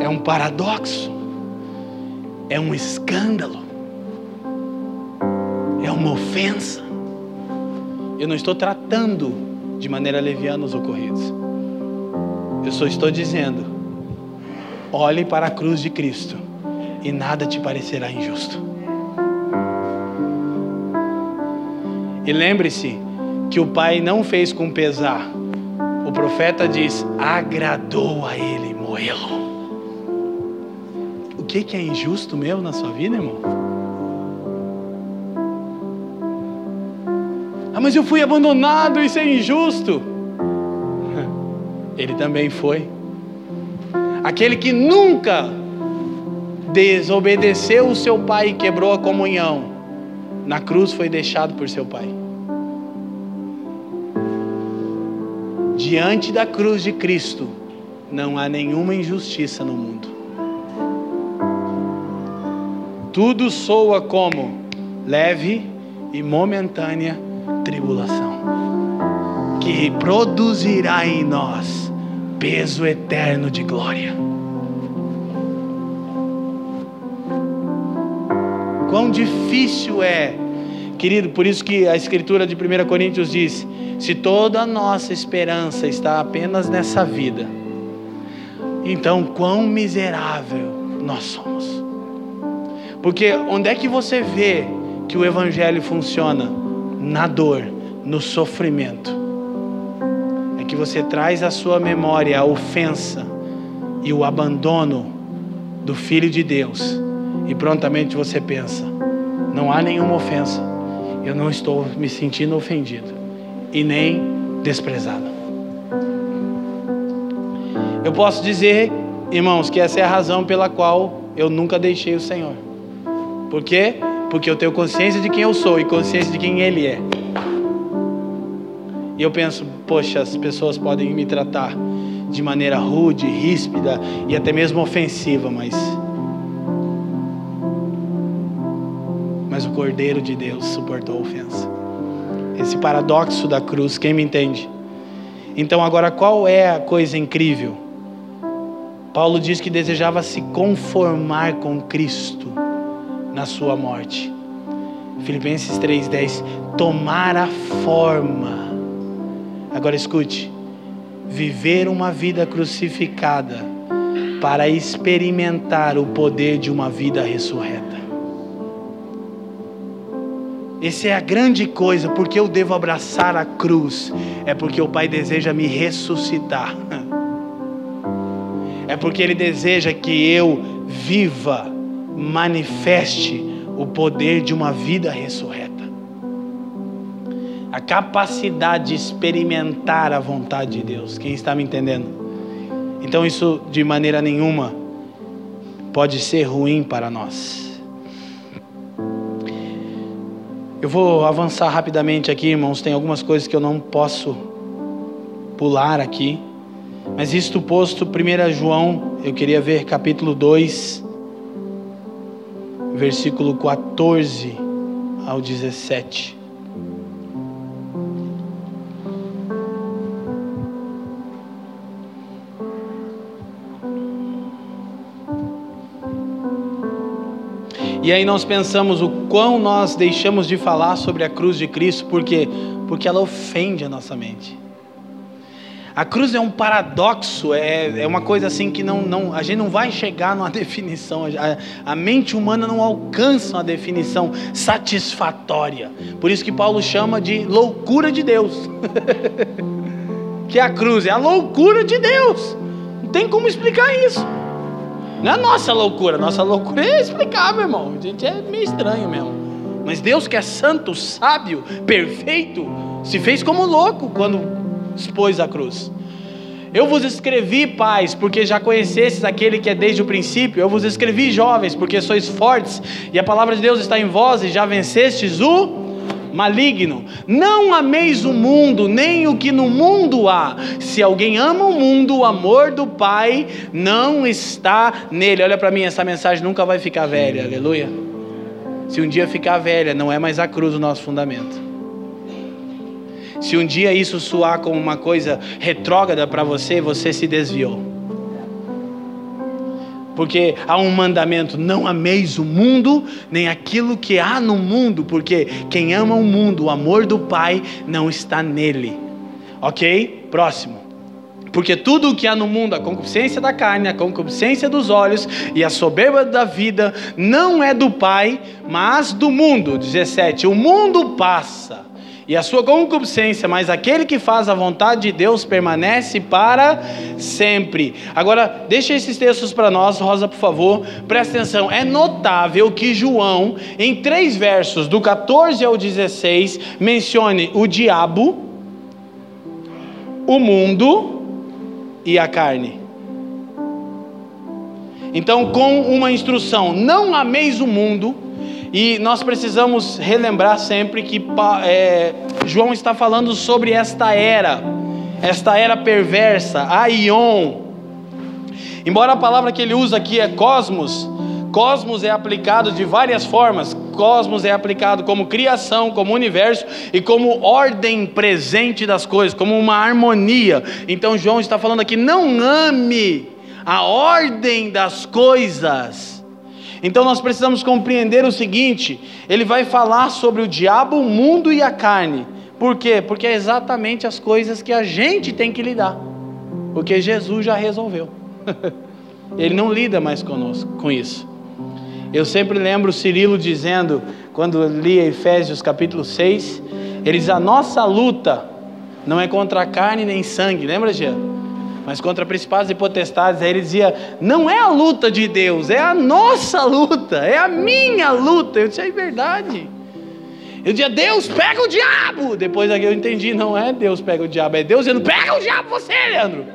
É um paradoxo, é um escândalo, é uma ofensa. Eu não estou tratando de maneira leviana os ocorridos. Eu só estou dizendo: olhe para a cruz de Cristo e nada te parecerá injusto. E lembre-se que o pai não fez com pesar. O profeta diz: agradou a ele moê-lo. O que, que é injusto meu na sua vida, irmão? Ah, mas eu fui abandonado, isso é injusto. Ele também foi. Aquele que nunca desobedeceu o seu pai e quebrou a comunhão, na cruz foi deixado por seu pai. Diante da cruz de Cristo, não há nenhuma injustiça no mundo. Tudo soa como leve e momentânea tribulação, que produzirá em nós peso eterno de glória. Quão difícil é, querido, por isso que a escritura de 1 Coríntios diz: se toda a nossa esperança está apenas nessa vida, então quão miserável nós somos. Porque onde é que você vê que o Evangelho funciona? Na dor, no sofrimento. É que você traz à sua memória a ofensa e o abandono do Filho de Deus, e prontamente você pensa: não há nenhuma ofensa, eu não estou me sentindo ofendido e nem desprezado. Eu posso dizer, irmãos, que essa é a razão pela qual eu nunca deixei o Senhor. Por quê? Porque eu tenho consciência de quem eu sou e consciência de quem Ele é. E eu penso, poxa, as pessoas podem me tratar de maneira rude, ríspida e até mesmo ofensiva, mas Cordeiro de Deus suportou a ofensa. Esse paradoxo da cruz, quem me entende? Então agora qual é a coisa incrível? Paulo diz que desejava se conformar com Cristo na sua morte. Filipenses 3:10 tomar a forma. Agora escute, viver uma vida crucificada para experimentar o poder de uma vida ressurreta. Essa é a grande coisa, porque eu devo abraçar a cruz, é porque o Pai deseja me ressuscitar. É porque Ele deseja que eu viva, manifeste o poder de uma vida ressurreta a capacidade de experimentar a vontade de Deus. Quem está me entendendo? Então, isso de maneira nenhuma pode ser ruim para nós. Eu vou avançar rapidamente aqui, irmãos. Tem algumas coisas que eu não posso pular aqui. Mas isto posto, 1 João, eu queria ver capítulo 2, versículo 14 ao 17. E aí nós pensamos o quão nós deixamos de falar sobre a cruz de Cristo, porque porque ela ofende a nossa mente. A cruz é um paradoxo, é, é uma coisa assim que não, não, a gente não vai chegar numa definição, a, a mente humana não alcança uma definição satisfatória. Por isso que Paulo chama de loucura de Deus. que a cruz é a loucura de Deus. Não tem como explicar isso. Não é nossa loucura, nossa loucura é explicável, irmão. A gente é meio estranho mesmo. Mas Deus que é santo, sábio, perfeito, se fez como louco quando expôs a cruz. Eu vos escrevi, pais, porque já conhecestes aquele que é desde o princípio. Eu vos escrevi, jovens, porque sois fortes, e a palavra de Deus está em vós, e já vencestes o maligno. Não ameis o mundo, nem o que no mundo há. Se alguém ama o mundo, o amor do Pai não está nele. Olha para mim, essa mensagem nunca vai ficar velha, aleluia. Se um dia ficar velha, não é mais a cruz o nosso fundamento. Se um dia isso soar como uma coisa retrógrada para você, você se desviou porque há um mandamento: não ameis o mundo, nem aquilo que há no mundo, porque quem ama o mundo, o amor do Pai não está nele. Ok? Próximo. Porque tudo o que há no mundo, a concupiscência da carne, a concupiscência dos olhos e a soberba da vida, não é do Pai, mas do mundo. 17. O mundo passa e a sua concupiscência, mas aquele que faz a vontade de Deus permanece para sempre. Agora, deixa esses textos para nós, Rosa, por favor, presta atenção. É notável que João, em três versos, do 14 ao 16, mencione o diabo, o mundo e a carne. Então, com uma instrução: não ameis o mundo e nós precisamos relembrar sempre que é, João está falando sobre esta era, esta era perversa, a Ion. Embora a palavra que ele usa aqui é cosmos, cosmos é aplicado de várias formas. Cosmos é aplicado como criação, como universo e como ordem presente das coisas, como uma harmonia. Então João está falando aqui: não ame a ordem das coisas Então nós precisamos compreender o seguinte: ele vai falar sobre o diabo, o mundo e a carne. Por quê? Porque é exatamente as coisas que a gente tem que lidar. Porque Jesus já resolveu. ele não lida mais conosco com isso. Eu sempre lembro Cirilo dizendo, quando lia Efésios capítulo 6, ele diz: a nossa luta não é contra carne nem sangue, lembra, Jean? Mas contra principados e potestades. Aí ele dizia: não é a luta de Deus, é a nossa luta, é a minha luta. Eu disse: é verdade. Eu dizia: Deus pega o diabo. Depois aqui eu entendi: não é Deus pega o diabo, é Deus dizendo: pega o diabo você, Leandro.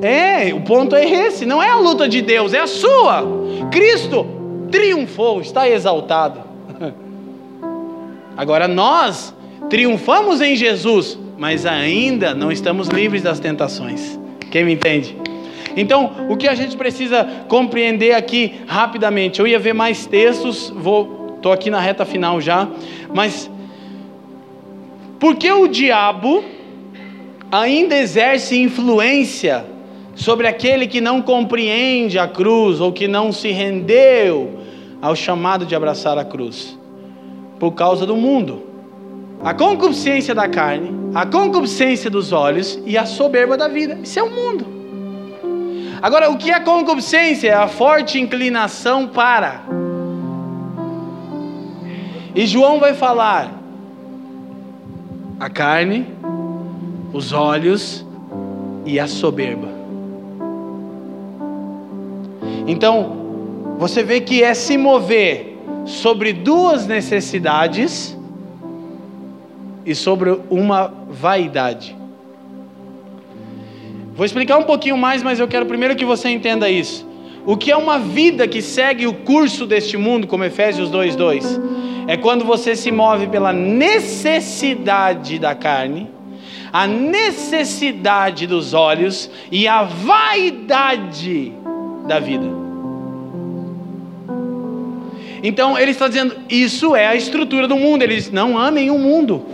É, o ponto é esse, não é a luta de Deus, é a sua. Cristo triunfou, está exaltado. Agora nós triunfamos em Jesus, mas ainda não estamos livres das tentações. Quem me entende? Então, o que a gente precisa compreender aqui rapidamente, eu ia ver mais textos, vou, tô aqui na reta final já, mas por que o diabo ainda exerce influência sobre aquele que não compreende a cruz ou que não se rendeu ao chamado de abraçar a cruz, por causa do mundo. A concupiscência da carne, a concupiscência dos olhos e a soberba da vida. Isso é o mundo. Agora, o que é concupiscência? É a forte inclinação para. E João vai falar: a carne, os olhos e a soberba. Então, você vê que é se mover sobre duas necessidades e sobre uma vaidade. Vou explicar um pouquinho mais, mas eu quero primeiro que você entenda isso. O que é uma vida que segue o curso deste mundo, como Efésios 2:2, é quando você se move pela necessidade da carne, a necessidade dos olhos e a vaidade da vida. Então ele está dizendo: isso é a estrutura do mundo. Eles não amem o mundo.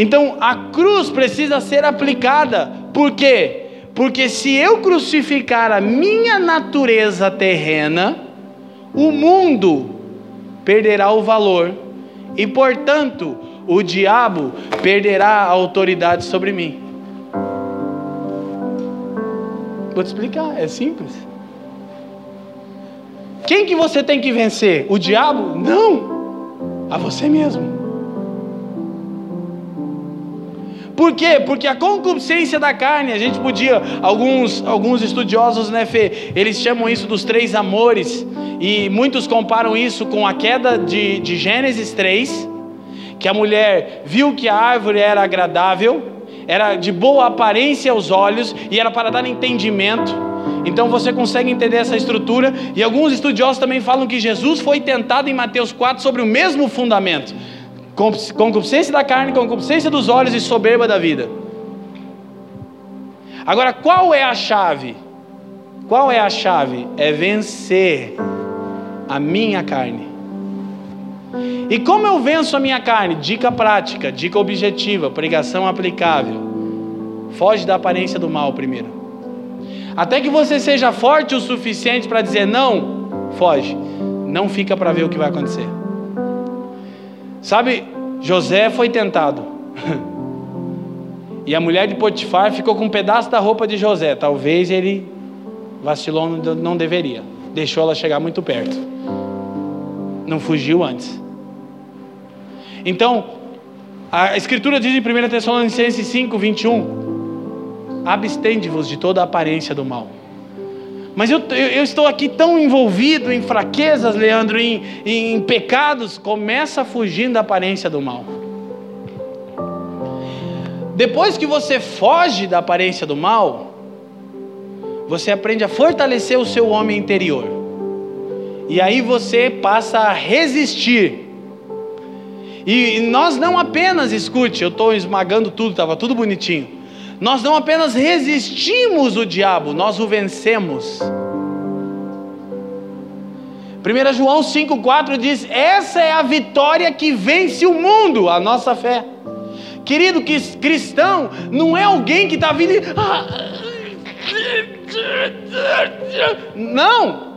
Então a cruz precisa ser aplicada. Por quê? Porque se eu crucificar a minha natureza terrena, o mundo perderá o valor e, portanto, o diabo perderá a autoridade sobre mim. Vou te explicar, é simples. Quem que você tem que vencer? O diabo? Não, a você mesmo. Por quê? Porque a concupiscência da carne, a gente podia, alguns, alguns estudiosos, né, Fê, eles chamam isso dos três amores, e muitos comparam isso com a queda de, de Gênesis 3, que a mulher viu que a árvore era agradável, era de boa aparência aos olhos e era para dar entendimento. Então você consegue entender essa estrutura. E alguns estudiosos também falam que Jesus foi tentado em Mateus 4 sobre o mesmo fundamento: concupiscência da carne, concupiscência dos olhos e soberba da vida. Agora, qual é a chave? Qual é a chave? É vencer a minha carne. E como eu venço a minha carne? Dica prática, dica objetiva, pregação aplicável. Foge da aparência do mal primeiro. Até que você seja forte o suficiente para dizer não, foge. Não fica para ver o que vai acontecer. Sabe, José foi tentado. e a mulher de Potifar ficou com um pedaço da roupa de José. Talvez ele vacilou, não deveria. Deixou ela chegar muito perto não fugiu antes. Então, a Escritura diz em 1 Tessalonicenses 5, 21: Abstende-vos de toda aparência do mal. Mas eu, eu, estou aqui tão envolvido em fraquezas, Leandro, em, em pecados, começa fugindo da aparência do mal. Depois que você foge da aparência do mal, você aprende a fortalecer o seu homem interior. E aí você passa a resistir. E nós não apenas, escute, eu estou esmagando tudo, estava tudo bonitinho. Nós não apenas resistimos o diabo, nós o vencemos. 1 João 5,4 diz: Essa é a vitória que vence o mundo, a nossa fé. Querido, que cristão não é alguém que está vindo. Ah, Não!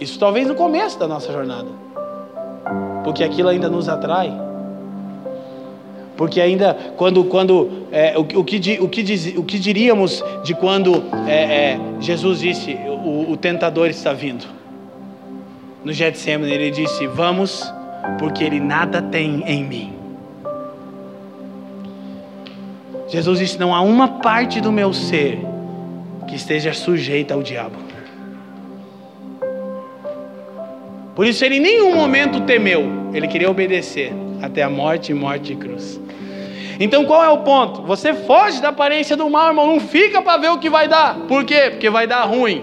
Isso talvez no começo da nossa jornada. Porque aquilo ainda nos atrai. Porque ainda, quando, quando é, o, o, que, o, que diz, o que diríamos de quando é, é, Jesus disse, o, o tentador está vindo? No Getsemane ele disse, vamos, porque ele nada tem em mim. Jesus disse, não há uma parte do meu ser que esteja sujeita ao diabo. Por isso ele em nenhum momento temeu, ele queria obedecer até a morte e morte de cruz. Então qual é o ponto? Você foge da aparência do mal, irmão, não fica para ver o que vai dar. Por quê? Porque vai dar ruim.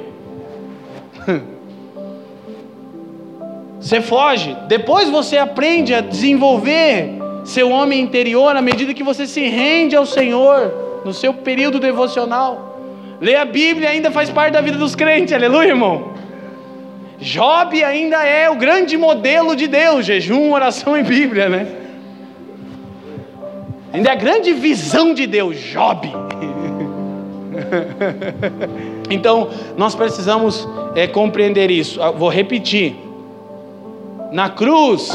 Você foge, depois você aprende a desenvolver seu homem interior à medida que você se rende ao Senhor no seu período devocional. Ler a Bíblia ainda faz parte da vida dos crentes, aleluia, irmão. Job ainda é o grande modelo de Deus, jejum, oração e Bíblia, né? Ainda é a grande visão de Deus, Job. então, nós precisamos é, compreender isso. Ah, vou repetir. Na cruz,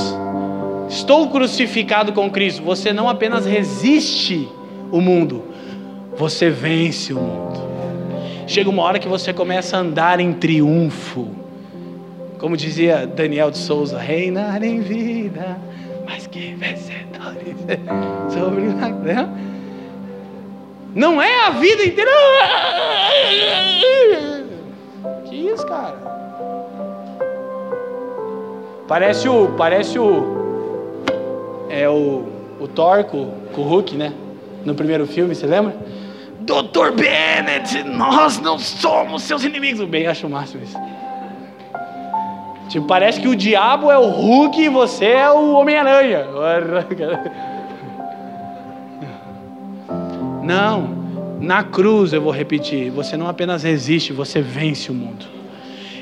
estou crucificado com Cristo. Você não apenas resiste o mundo, você vence o mundo. Chega uma hora que você começa a andar em triunfo como dizia Daniel de Souza, reinar em vida, mas que vencedores sobre né? Não é a vida inteira. Que isso, cara? Parece o. Parece o. É o. O Thor com, com o Hulk, né? No primeiro filme, você lembra? Dr. Bennett, nós não somos seus inimigos. Bem acho o máximo isso. Tipo, parece que o diabo é o Hulk e você é o Homem-Aranha. Não, na cruz eu vou repetir: você não apenas resiste, você vence o mundo.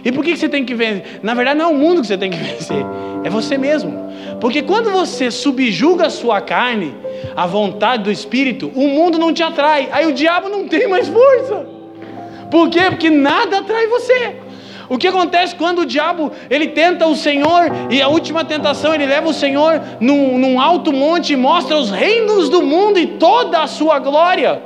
E por que você tem que vencer? Na verdade, não é o mundo que você tem que vencer, é você mesmo. Porque quando você subjuga a sua carne, a vontade do espírito, o mundo não te atrai, aí o diabo não tem mais força. Por quê? Porque nada atrai você. O que acontece quando o diabo ele tenta o Senhor e a última tentação ele leva o Senhor num, num alto monte e mostra os reinos do mundo e toda a sua glória.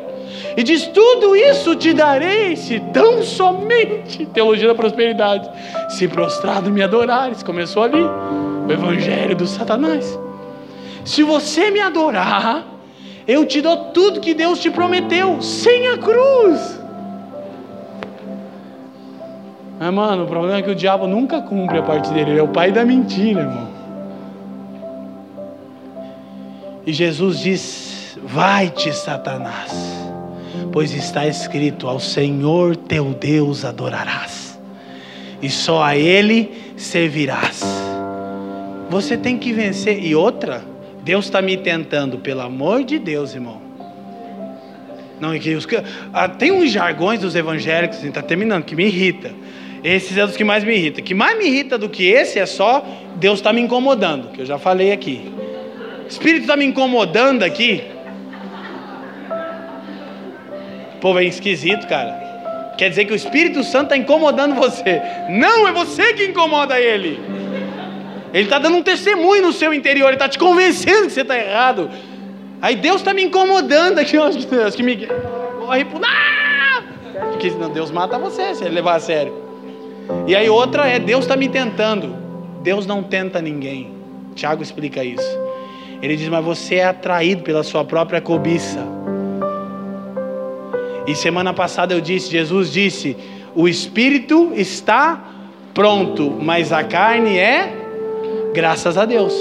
E diz: Tudo isso te darei se tão somente, teologia da prosperidade, se prostrado me adorares. Começou ali o evangelho do Satanás. Se você me adorar, eu te dou tudo que Deus te prometeu, sem a cruz. Mas, mano, o problema é que o diabo nunca cumpre a parte dele, ele é o pai da mentira, irmão. E Jesus diz: Vai-te, Satanás, pois está escrito: Ao Senhor teu Deus adorarás, e só a Ele servirás. Você tem que vencer. E outra, Deus está me tentando, pelo amor de Deus, irmão. Não, que os, ah, tem uns jargões dos evangélicos, está assim, terminando, que me irrita. Esses é dos que mais me irrita. O que mais me irrita do que esse é só Deus está me incomodando, que eu já falei aqui. O Espírito está me incomodando aqui. O povo é esquisito, cara. Quer dizer que o Espírito Santo está incomodando você. Não, é você que incomoda ele. Ele está dando um testemunho no seu interior, ele está te convencendo que você está errado. Aí Deus está me incomodando aqui, acho que me corre por. Ah! Porque senão Deus mata você se ele levar a sério. E aí outra é Deus está me tentando. Deus não tenta ninguém. Tiago explica isso. Ele diz, mas você é atraído pela sua própria cobiça. E semana passada eu disse, Jesus disse, o espírito está pronto, mas a carne é graças a Deus.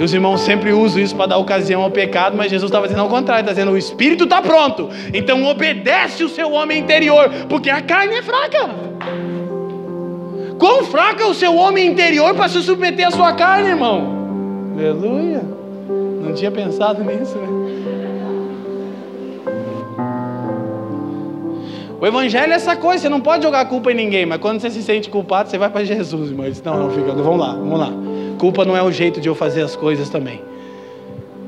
E os irmãos sempre usam isso para dar ocasião ao pecado, mas Jesus estava dizendo ao contrário, está dizendo: o espírito está pronto, então obedece o seu homem interior, porque a carne é fraca. Quão fraco é o seu homem interior para se submeter à sua carne, irmão? Aleluia. Não tinha pensado nisso, né? O evangelho é essa coisa, você não pode jogar culpa em ninguém, mas quando você se sente culpado, você vai para Jesus, irmão. Não, não, fica, vamos lá, vamos lá. Culpa não é o jeito de eu fazer as coisas também.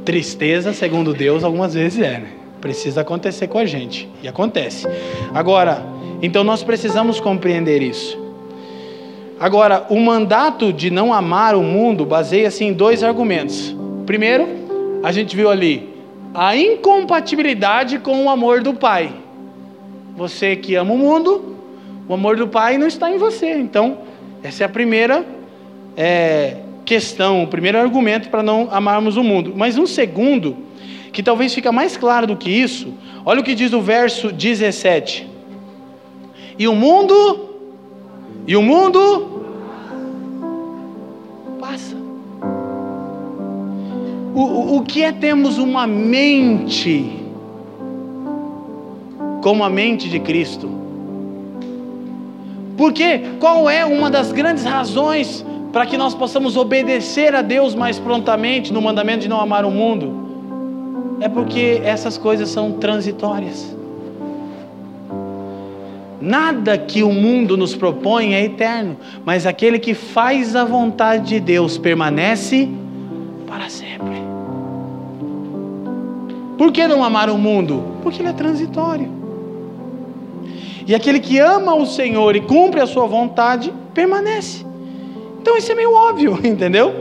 Tristeza, segundo Deus, algumas vezes é, né? Precisa acontecer com a gente. E acontece. Agora, então nós precisamos compreender isso. Agora, o mandato de não amar o mundo baseia-se em dois argumentos. Primeiro, a gente viu ali a incompatibilidade com o amor do Pai. Você que ama o mundo, o amor do Pai não está em você. Então, essa é a primeira é, questão, o primeiro argumento para não amarmos o mundo. Mas um segundo, que talvez fica mais claro do que isso, olha o que diz o verso 17. E o mundo, e o mundo passa. O, o que é termos uma mente como a mente de Cristo? Porque qual é uma das grandes razões para que nós possamos obedecer a Deus mais prontamente no mandamento de não amar o mundo? É porque essas coisas são transitórias. Nada que o mundo nos propõe é eterno, mas aquele que faz a vontade de Deus permanece para sempre. Por que não amar o mundo? Porque ele é transitório. E aquele que ama o Senhor e cumpre a sua vontade, permanece. Então isso é meio óbvio, entendeu?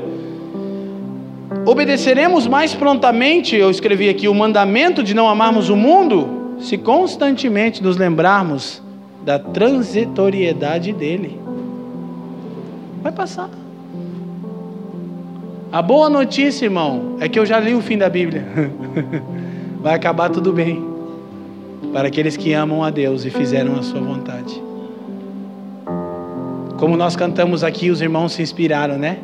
Obedeceremos mais prontamente, eu escrevi aqui, o mandamento de não amarmos o mundo, se constantemente nos lembrarmos da transitoriedade dele. Vai passar. A boa notícia, irmão, é que eu já li o fim da Bíblia. Vai acabar tudo bem. Para aqueles que amam a Deus e fizeram a sua vontade. Como nós cantamos aqui, os irmãos se inspiraram, né?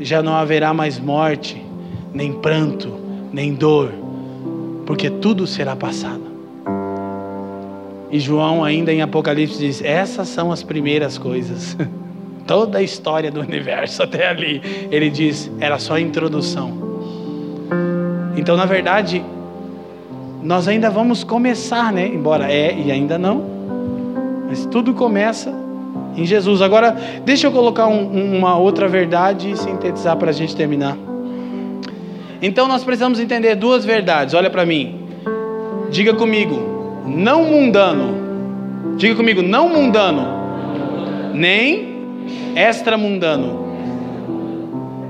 Já não haverá mais morte, nem pranto, nem dor, porque tudo será passado. E João, ainda em Apocalipse, diz: essas são as primeiras coisas. Toda a história do universo até ali, ele diz, era só introdução. Então, na verdade, nós ainda vamos começar, né? Embora é e ainda não, mas tudo começa em Jesus. Agora, deixa eu colocar um, uma outra verdade e sintetizar para a gente terminar. Então, nós precisamos entender duas verdades. Olha para mim, diga comigo: não mundano. Diga comigo, não mundano, nem extramundano.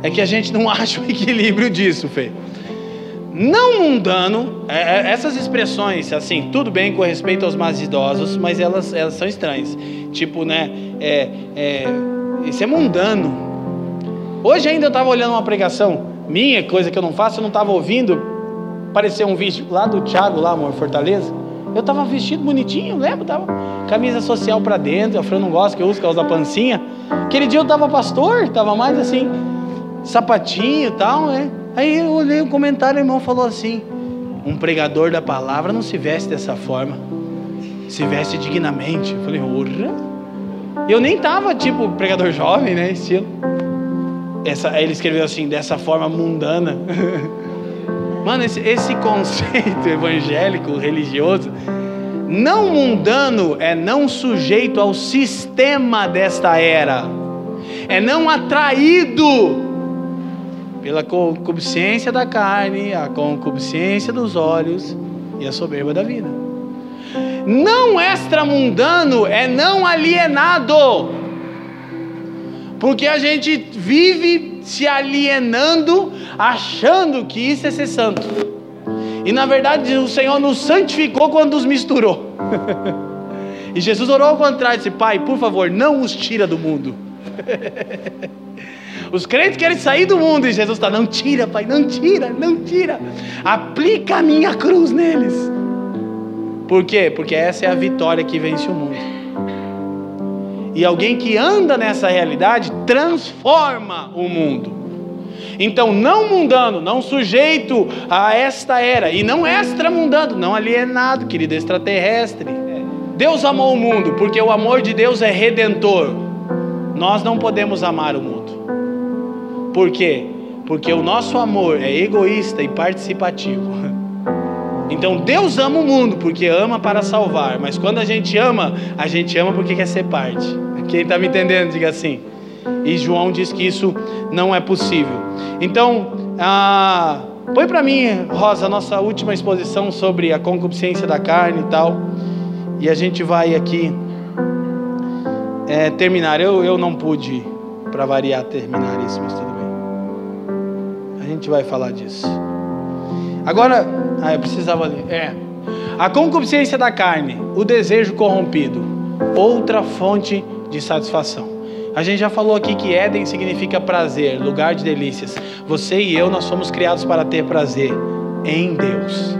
É que a gente não acha o equilíbrio disso, Fê. Não mundano, é, é, essas expressões, assim, tudo bem com respeito aos mais idosos, mas elas, elas são estranhas. Tipo, né, é, é, isso é mundano. Hoje ainda eu estava olhando uma pregação minha, coisa que eu não faço, eu não estava ouvindo. Apareceu um vídeo lá do Thiago, lá, amor, Fortaleza. Eu tava vestido bonitinho, lembro? Tava camisa social para dentro, a Fran não gosta que eu uso, causa da pancinha. Aquele dia eu tava pastor, tava mais assim, sapatinho e tal, né? Aí eu olhei o comentário, o irmão falou assim: um pregador da palavra não se veste dessa forma, se veste dignamente. Eu falei, orra! Eu nem tava tipo pregador jovem, né? Estilo. Essa, ele escreveu assim, dessa forma mundana. Mano, esse, esse conceito evangélico, religioso, não mundano é não sujeito ao sistema desta era, é não atraído pela concupiscência da carne, a concupiscência dos olhos e a soberba da vida. Não extramundano é não alienado, porque a gente vive se alienando, achando que isso é ser santo. E na verdade o Senhor nos santificou quando nos misturou. e Jesus orou ao contrário, disse: Pai, por favor, não os tira do mundo. Os crentes querem sair do mundo e Jesus está: Não tira, Pai, não tira, não tira. Aplica a minha cruz neles. Por quê? Porque essa é a vitória que vence o mundo. E alguém que anda nessa realidade transforma o mundo. Então, não mundano, não sujeito a esta era, e não extramundano, não alienado, querido, extraterrestre. Deus amou o mundo, porque o amor de Deus é redentor. Nós não podemos amar o mundo. Por quê? Porque o nosso amor é egoísta e participativo. Então Deus ama o mundo porque ama para salvar, mas quando a gente ama, a gente ama porque quer ser parte. Quem está me entendendo, diga assim. E João diz que isso não é possível. Então, ah, Põe para mim, Rosa, a nossa última exposição sobre a concupiscência da carne e tal. E a gente vai aqui é, terminar. Eu, eu não pude, para variar, terminar isso, mas tudo. A gente vai falar disso. Agora, ah, eu precisava ler. É. A concupiscência da carne, o desejo corrompido, outra fonte de satisfação. A gente já falou aqui que Éden significa prazer, lugar de delícias. Você e eu, nós fomos criados para ter prazer em Deus.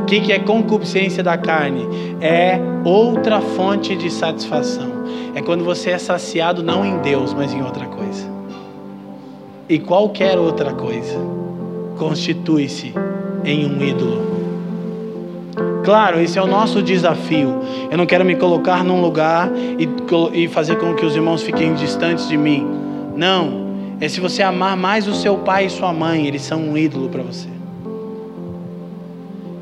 O que, que é concupiscência da carne? É outra fonte de satisfação. É quando você é saciado não em Deus, mas em outra coisa. E qualquer outra coisa constitui-se em um ídolo. Claro, esse é o nosso desafio. Eu não quero me colocar num lugar e, e fazer com que os irmãos fiquem distantes de mim. Não. É se você amar mais o seu pai e sua mãe, eles são um ídolo para você.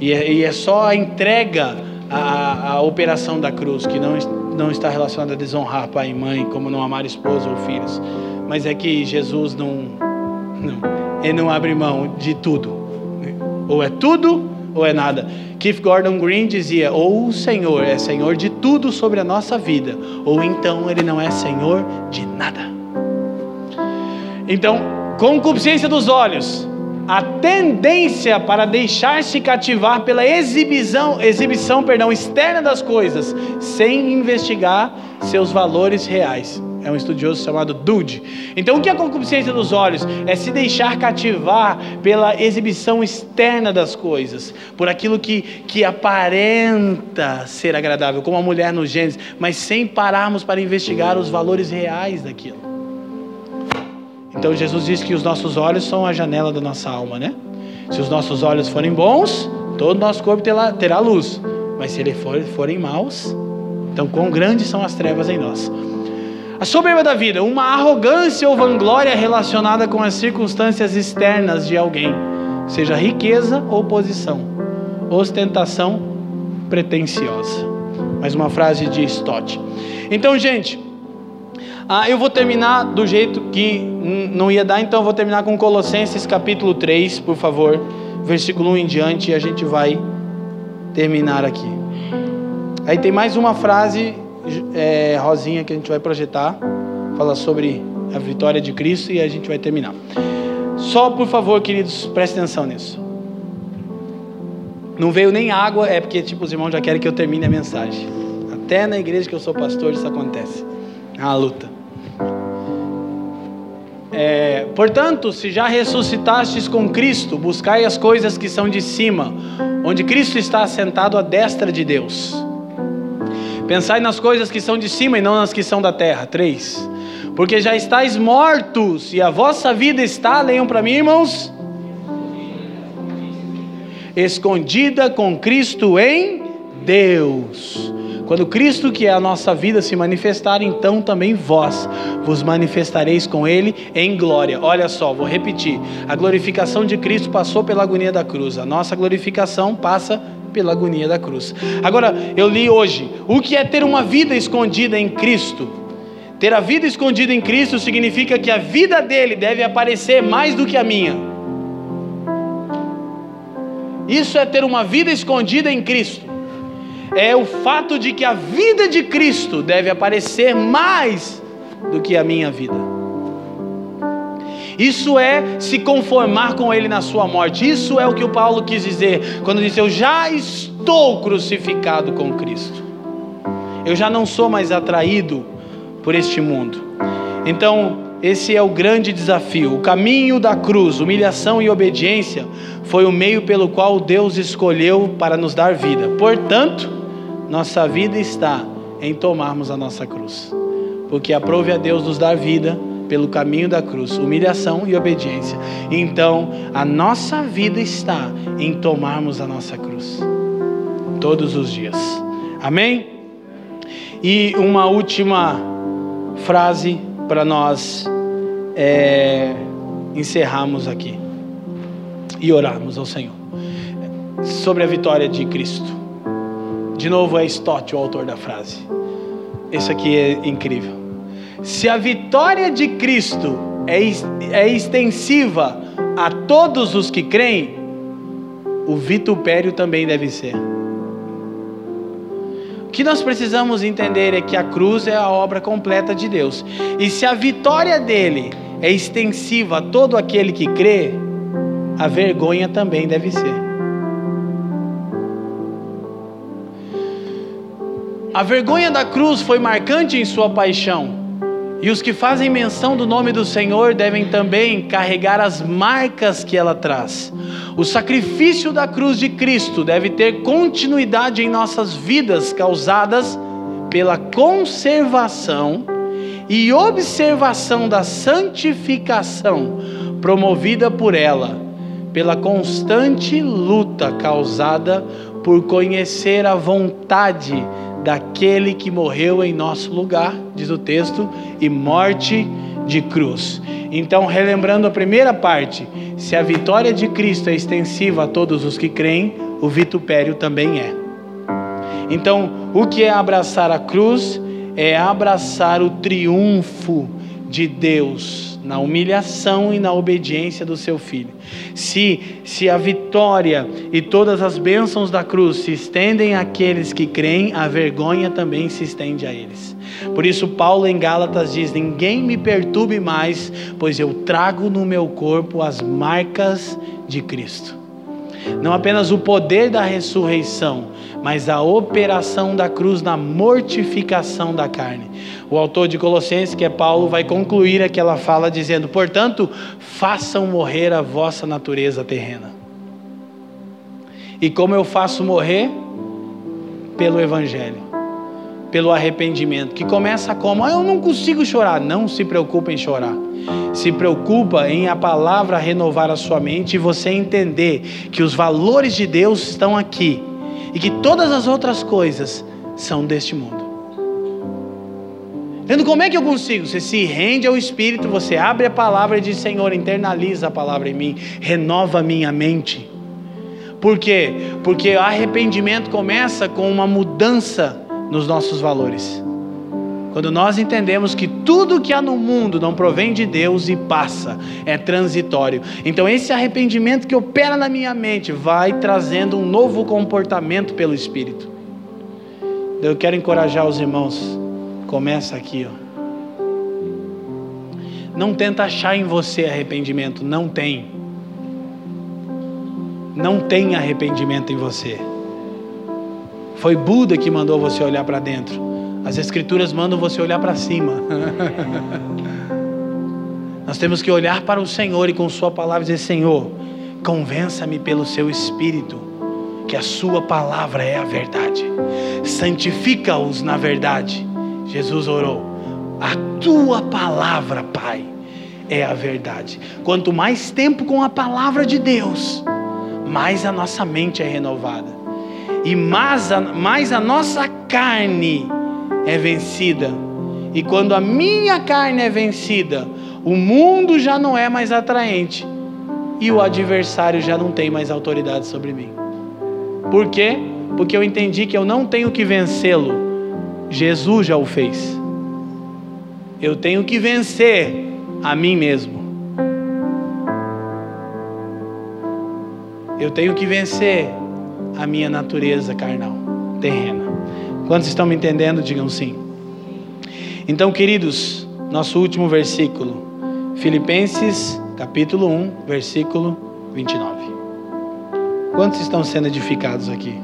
E é, e é, só a entrega, a, a operação da cruz, que não, não está relacionada a desonrar pai e mãe, como não amar esposa ou filhos. Mas é que Jesus não, não, ele não abre mão de tudo. Ou é tudo ou é nada. Keith Gordon Green dizia: ou o Senhor é Senhor de tudo sobre a nossa vida, ou então Ele não é Senhor de nada. Então, concupiscência dos olhos, a tendência para deixar-se cativar pela exibição, exibição perdão, externa das coisas, sem investigar seus valores reais. É um estudioso chamado Dude. Então, o que é a concupiscência dos olhos? É se deixar cativar pela exibição externa das coisas, por aquilo que, que aparenta ser agradável, como a mulher no Gênesis, mas sem pararmos para investigar os valores reais daquilo. Então, Jesus diz que os nossos olhos são a janela da nossa alma, né? Se os nossos olhos forem bons, todo o nosso corpo terá, terá luz. Mas se eles for, forem maus, então quão grandes são as trevas em nós. A soberba da vida, uma arrogância ou vanglória relacionada com as circunstâncias externas de alguém, seja riqueza ou posição, ostentação pretensiosa. Mais uma frase de Stott. Então, gente, ah, eu vou terminar do jeito que não ia dar, então eu vou terminar com Colossenses capítulo 3, por favor, versículo 1 em diante, e a gente vai terminar aqui. Aí tem mais uma frase é, rosinha que a gente vai projetar, fala sobre a vitória de Cristo e a gente vai terminar. Só por favor, queridos, preste atenção nisso. Não veio nem água, é porque tipo os irmãos já querem que eu termine a mensagem. Até na igreja que eu sou pastor isso acontece. É uma luta. É, portanto, se já ressuscitastes com Cristo, buscai as coisas que são de cima, onde Cristo está assentado à destra de Deus. Pensai nas coisas que são de cima e não nas que são da terra. Três. Porque já estáis mortos e a vossa vida está, leiam para mim, irmãos, escondida com Cristo em Deus. Quando Cristo, que é a nossa vida, se manifestar, então também vós vos manifestareis com Ele em glória. Olha só, vou repetir: a glorificação de Cristo passou pela agonia da cruz, a nossa glorificação passa pela agonia da cruz. Agora, eu li hoje: o que é ter uma vida escondida em Cristo? Ter a vida escondida em Cristo significa que a vida dele deve aparecer mais do que a minha. Isso é ter uma vida escondida em Cristo. É o fato de que a vida de Cristo deve aparecer mais do que a minha vida. Isso é se conformar com Ele na sua morte. Isso é o que o Paulo quis dizer quando disse: Eu já estou crucificado com Cristo. Eu já não sou mais atraído por este mundo. Então, esse é o grande desafio. O caminho da cruz, humilhação e obediência, foi o meio pelo qual Deus escolheu para nos dar vida. Portanto, nossa vida está em tomarmos a nossa cruz. Porque aprove a Deus nos dar vida pelo caminho da cruz, humilhação e obediência. Então, a nossa vida está em tomarmos a nossa cruz todos os dias. Amém? E uma última frase para nós é, encerrarmos aqui e orarmos ao Senhor sobre a vitória de Cristo. De novo é Stott o autor da frase. Isso aqui é incrível. Se a vitória de Cristo é, é extensiva a todos os que creem, o vitupério também deve ser. O que nós precisamos entender é que a cruz é a obra completa de Deus. E se a vitória dele é extensiva a todo aquele que crê, a vergonha também deve ser. A vergonha da cruz foi marcante em sua paixão. E os que fazem menção do nome do Senhor devem também carregar as marcas que ela traz. O sacrifício da cruz de Cristo deve ter continuidade em nossas vidas, causadas pela conservação e observação da santificação promovida por ela, pela constante luta causada por conhecer a vontade daquele que morreu em nosso lugar, diz o texto, e morte de cruz. Então, relembrando a primeira parte, se a vitória de Cristo é extensiva a todos os que creem, o vitupério também é. Então, o que é abraçar a cruz? É abraçar o triunfo de Deus na humilhação e na obediência do seu filho. Se, se a vitória e todas as bênçãos da cruz se estendem àqueles que creem, a vergonha também se estende a eles. Por isso, Paulo em Gálatas diz: Ninguém me perturbe mais, pois eu trago no meu corpo as marcas de Cristo. Não apenas o poder da ressurreição, mas a operação da cruz na mortificação da carne. O autor de Colossenses, que é Paulo, vai concluir aquela fala dizendo: Portanto, façam morrer a vossa natureza terrena. E como eu faço morrer? Pelo Evangelho, pelo arrependimento, que começa como: ah, Eu não consigo chorar. Não se preocupe em chorar. Se preocupa em a palavra renovar a sua mente e você entender que os valores de Deus estão aqui e que todas as outras coisas são deste mundo. Vendo como é que eu consigo? Você se rende ao Espírito, você abre a palavra e diz: Senhor, internaliza a palavra em mim, renova a minha mente. Por quê? Porque o arrependimento começa com uma mudança nos nossos valores. Quando nós entendemos que tudo que há no mundo não provém de Deus e passa, é transitório. Então, esse arrependimento que opera na minha mente vai trazendo um novo comportamento pelo Espírito. Eu quero encorajar os irmãos. Começa aqui, ó. Não tenta achar em você arrependimento, não tem. Não tem arrependimento em você. Foi Buda que mandou você olhar para dentro. As Escrituras mandam você olhar para cima. Nós temos que olhar para o Senhor e com Sua palavra dizer: Senhor, convença-me pelo Seu Espírito que a Sua palavra é a verdade. Santifica-os na verdade. Jesus orou: A Tua palavra, Pai, é a verdade. Quanto mais tempo com a palavra de Deus, mais a nossa mente é renovada e mais a, mais a nossa carne é vencida. E quando a minha carne é vencida, o mundo já não é mais atraente e o adversário já não tem mais autoridade sobre mim. Por quê? Porque eu entendi que eu não tenho que vencê-lo, Jesus já o fez. Eu tenho que vencer a mim mesmo. Eu tenho que vencer a minha natureza carnal, terrena. Quantos estão me entendendo? Digam sim. Então, queridos, nosso último versículo, Filipenses capítulo 1, versículo 29. Quantos estão sendo edificados aqui?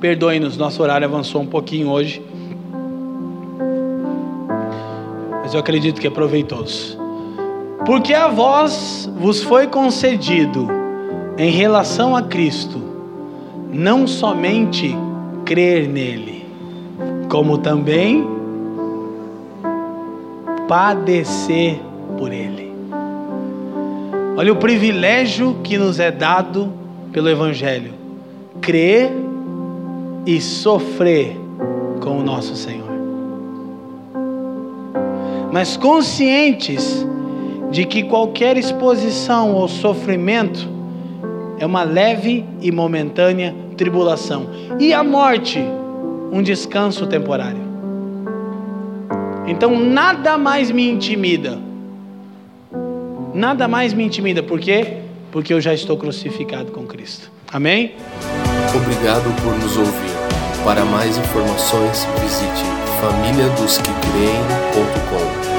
Perdoe-nos, nosso horário avançou um pouquinho hoje. Mas eu acredito que é proveitoso. Porque a vós vos foi concedido, em relação a Cristo, não somente crer nele, como também padecer por ele. Olha o privilégio que nos é dado pelo Evangelho: crer e sofrer com o nosso Senhor. Mas conscientes de que qualquer exposição ou sofrimento é uma leve e momentânea tribulação. E a morte, um descanso temporário. Então nada mais me intimida nada mais me intimida. Por quê? Porque eu já estou crucificado com Cristo. Amém? Obrigado por nos ouvir. Para mais informações, visite famíliadosquecreem.com.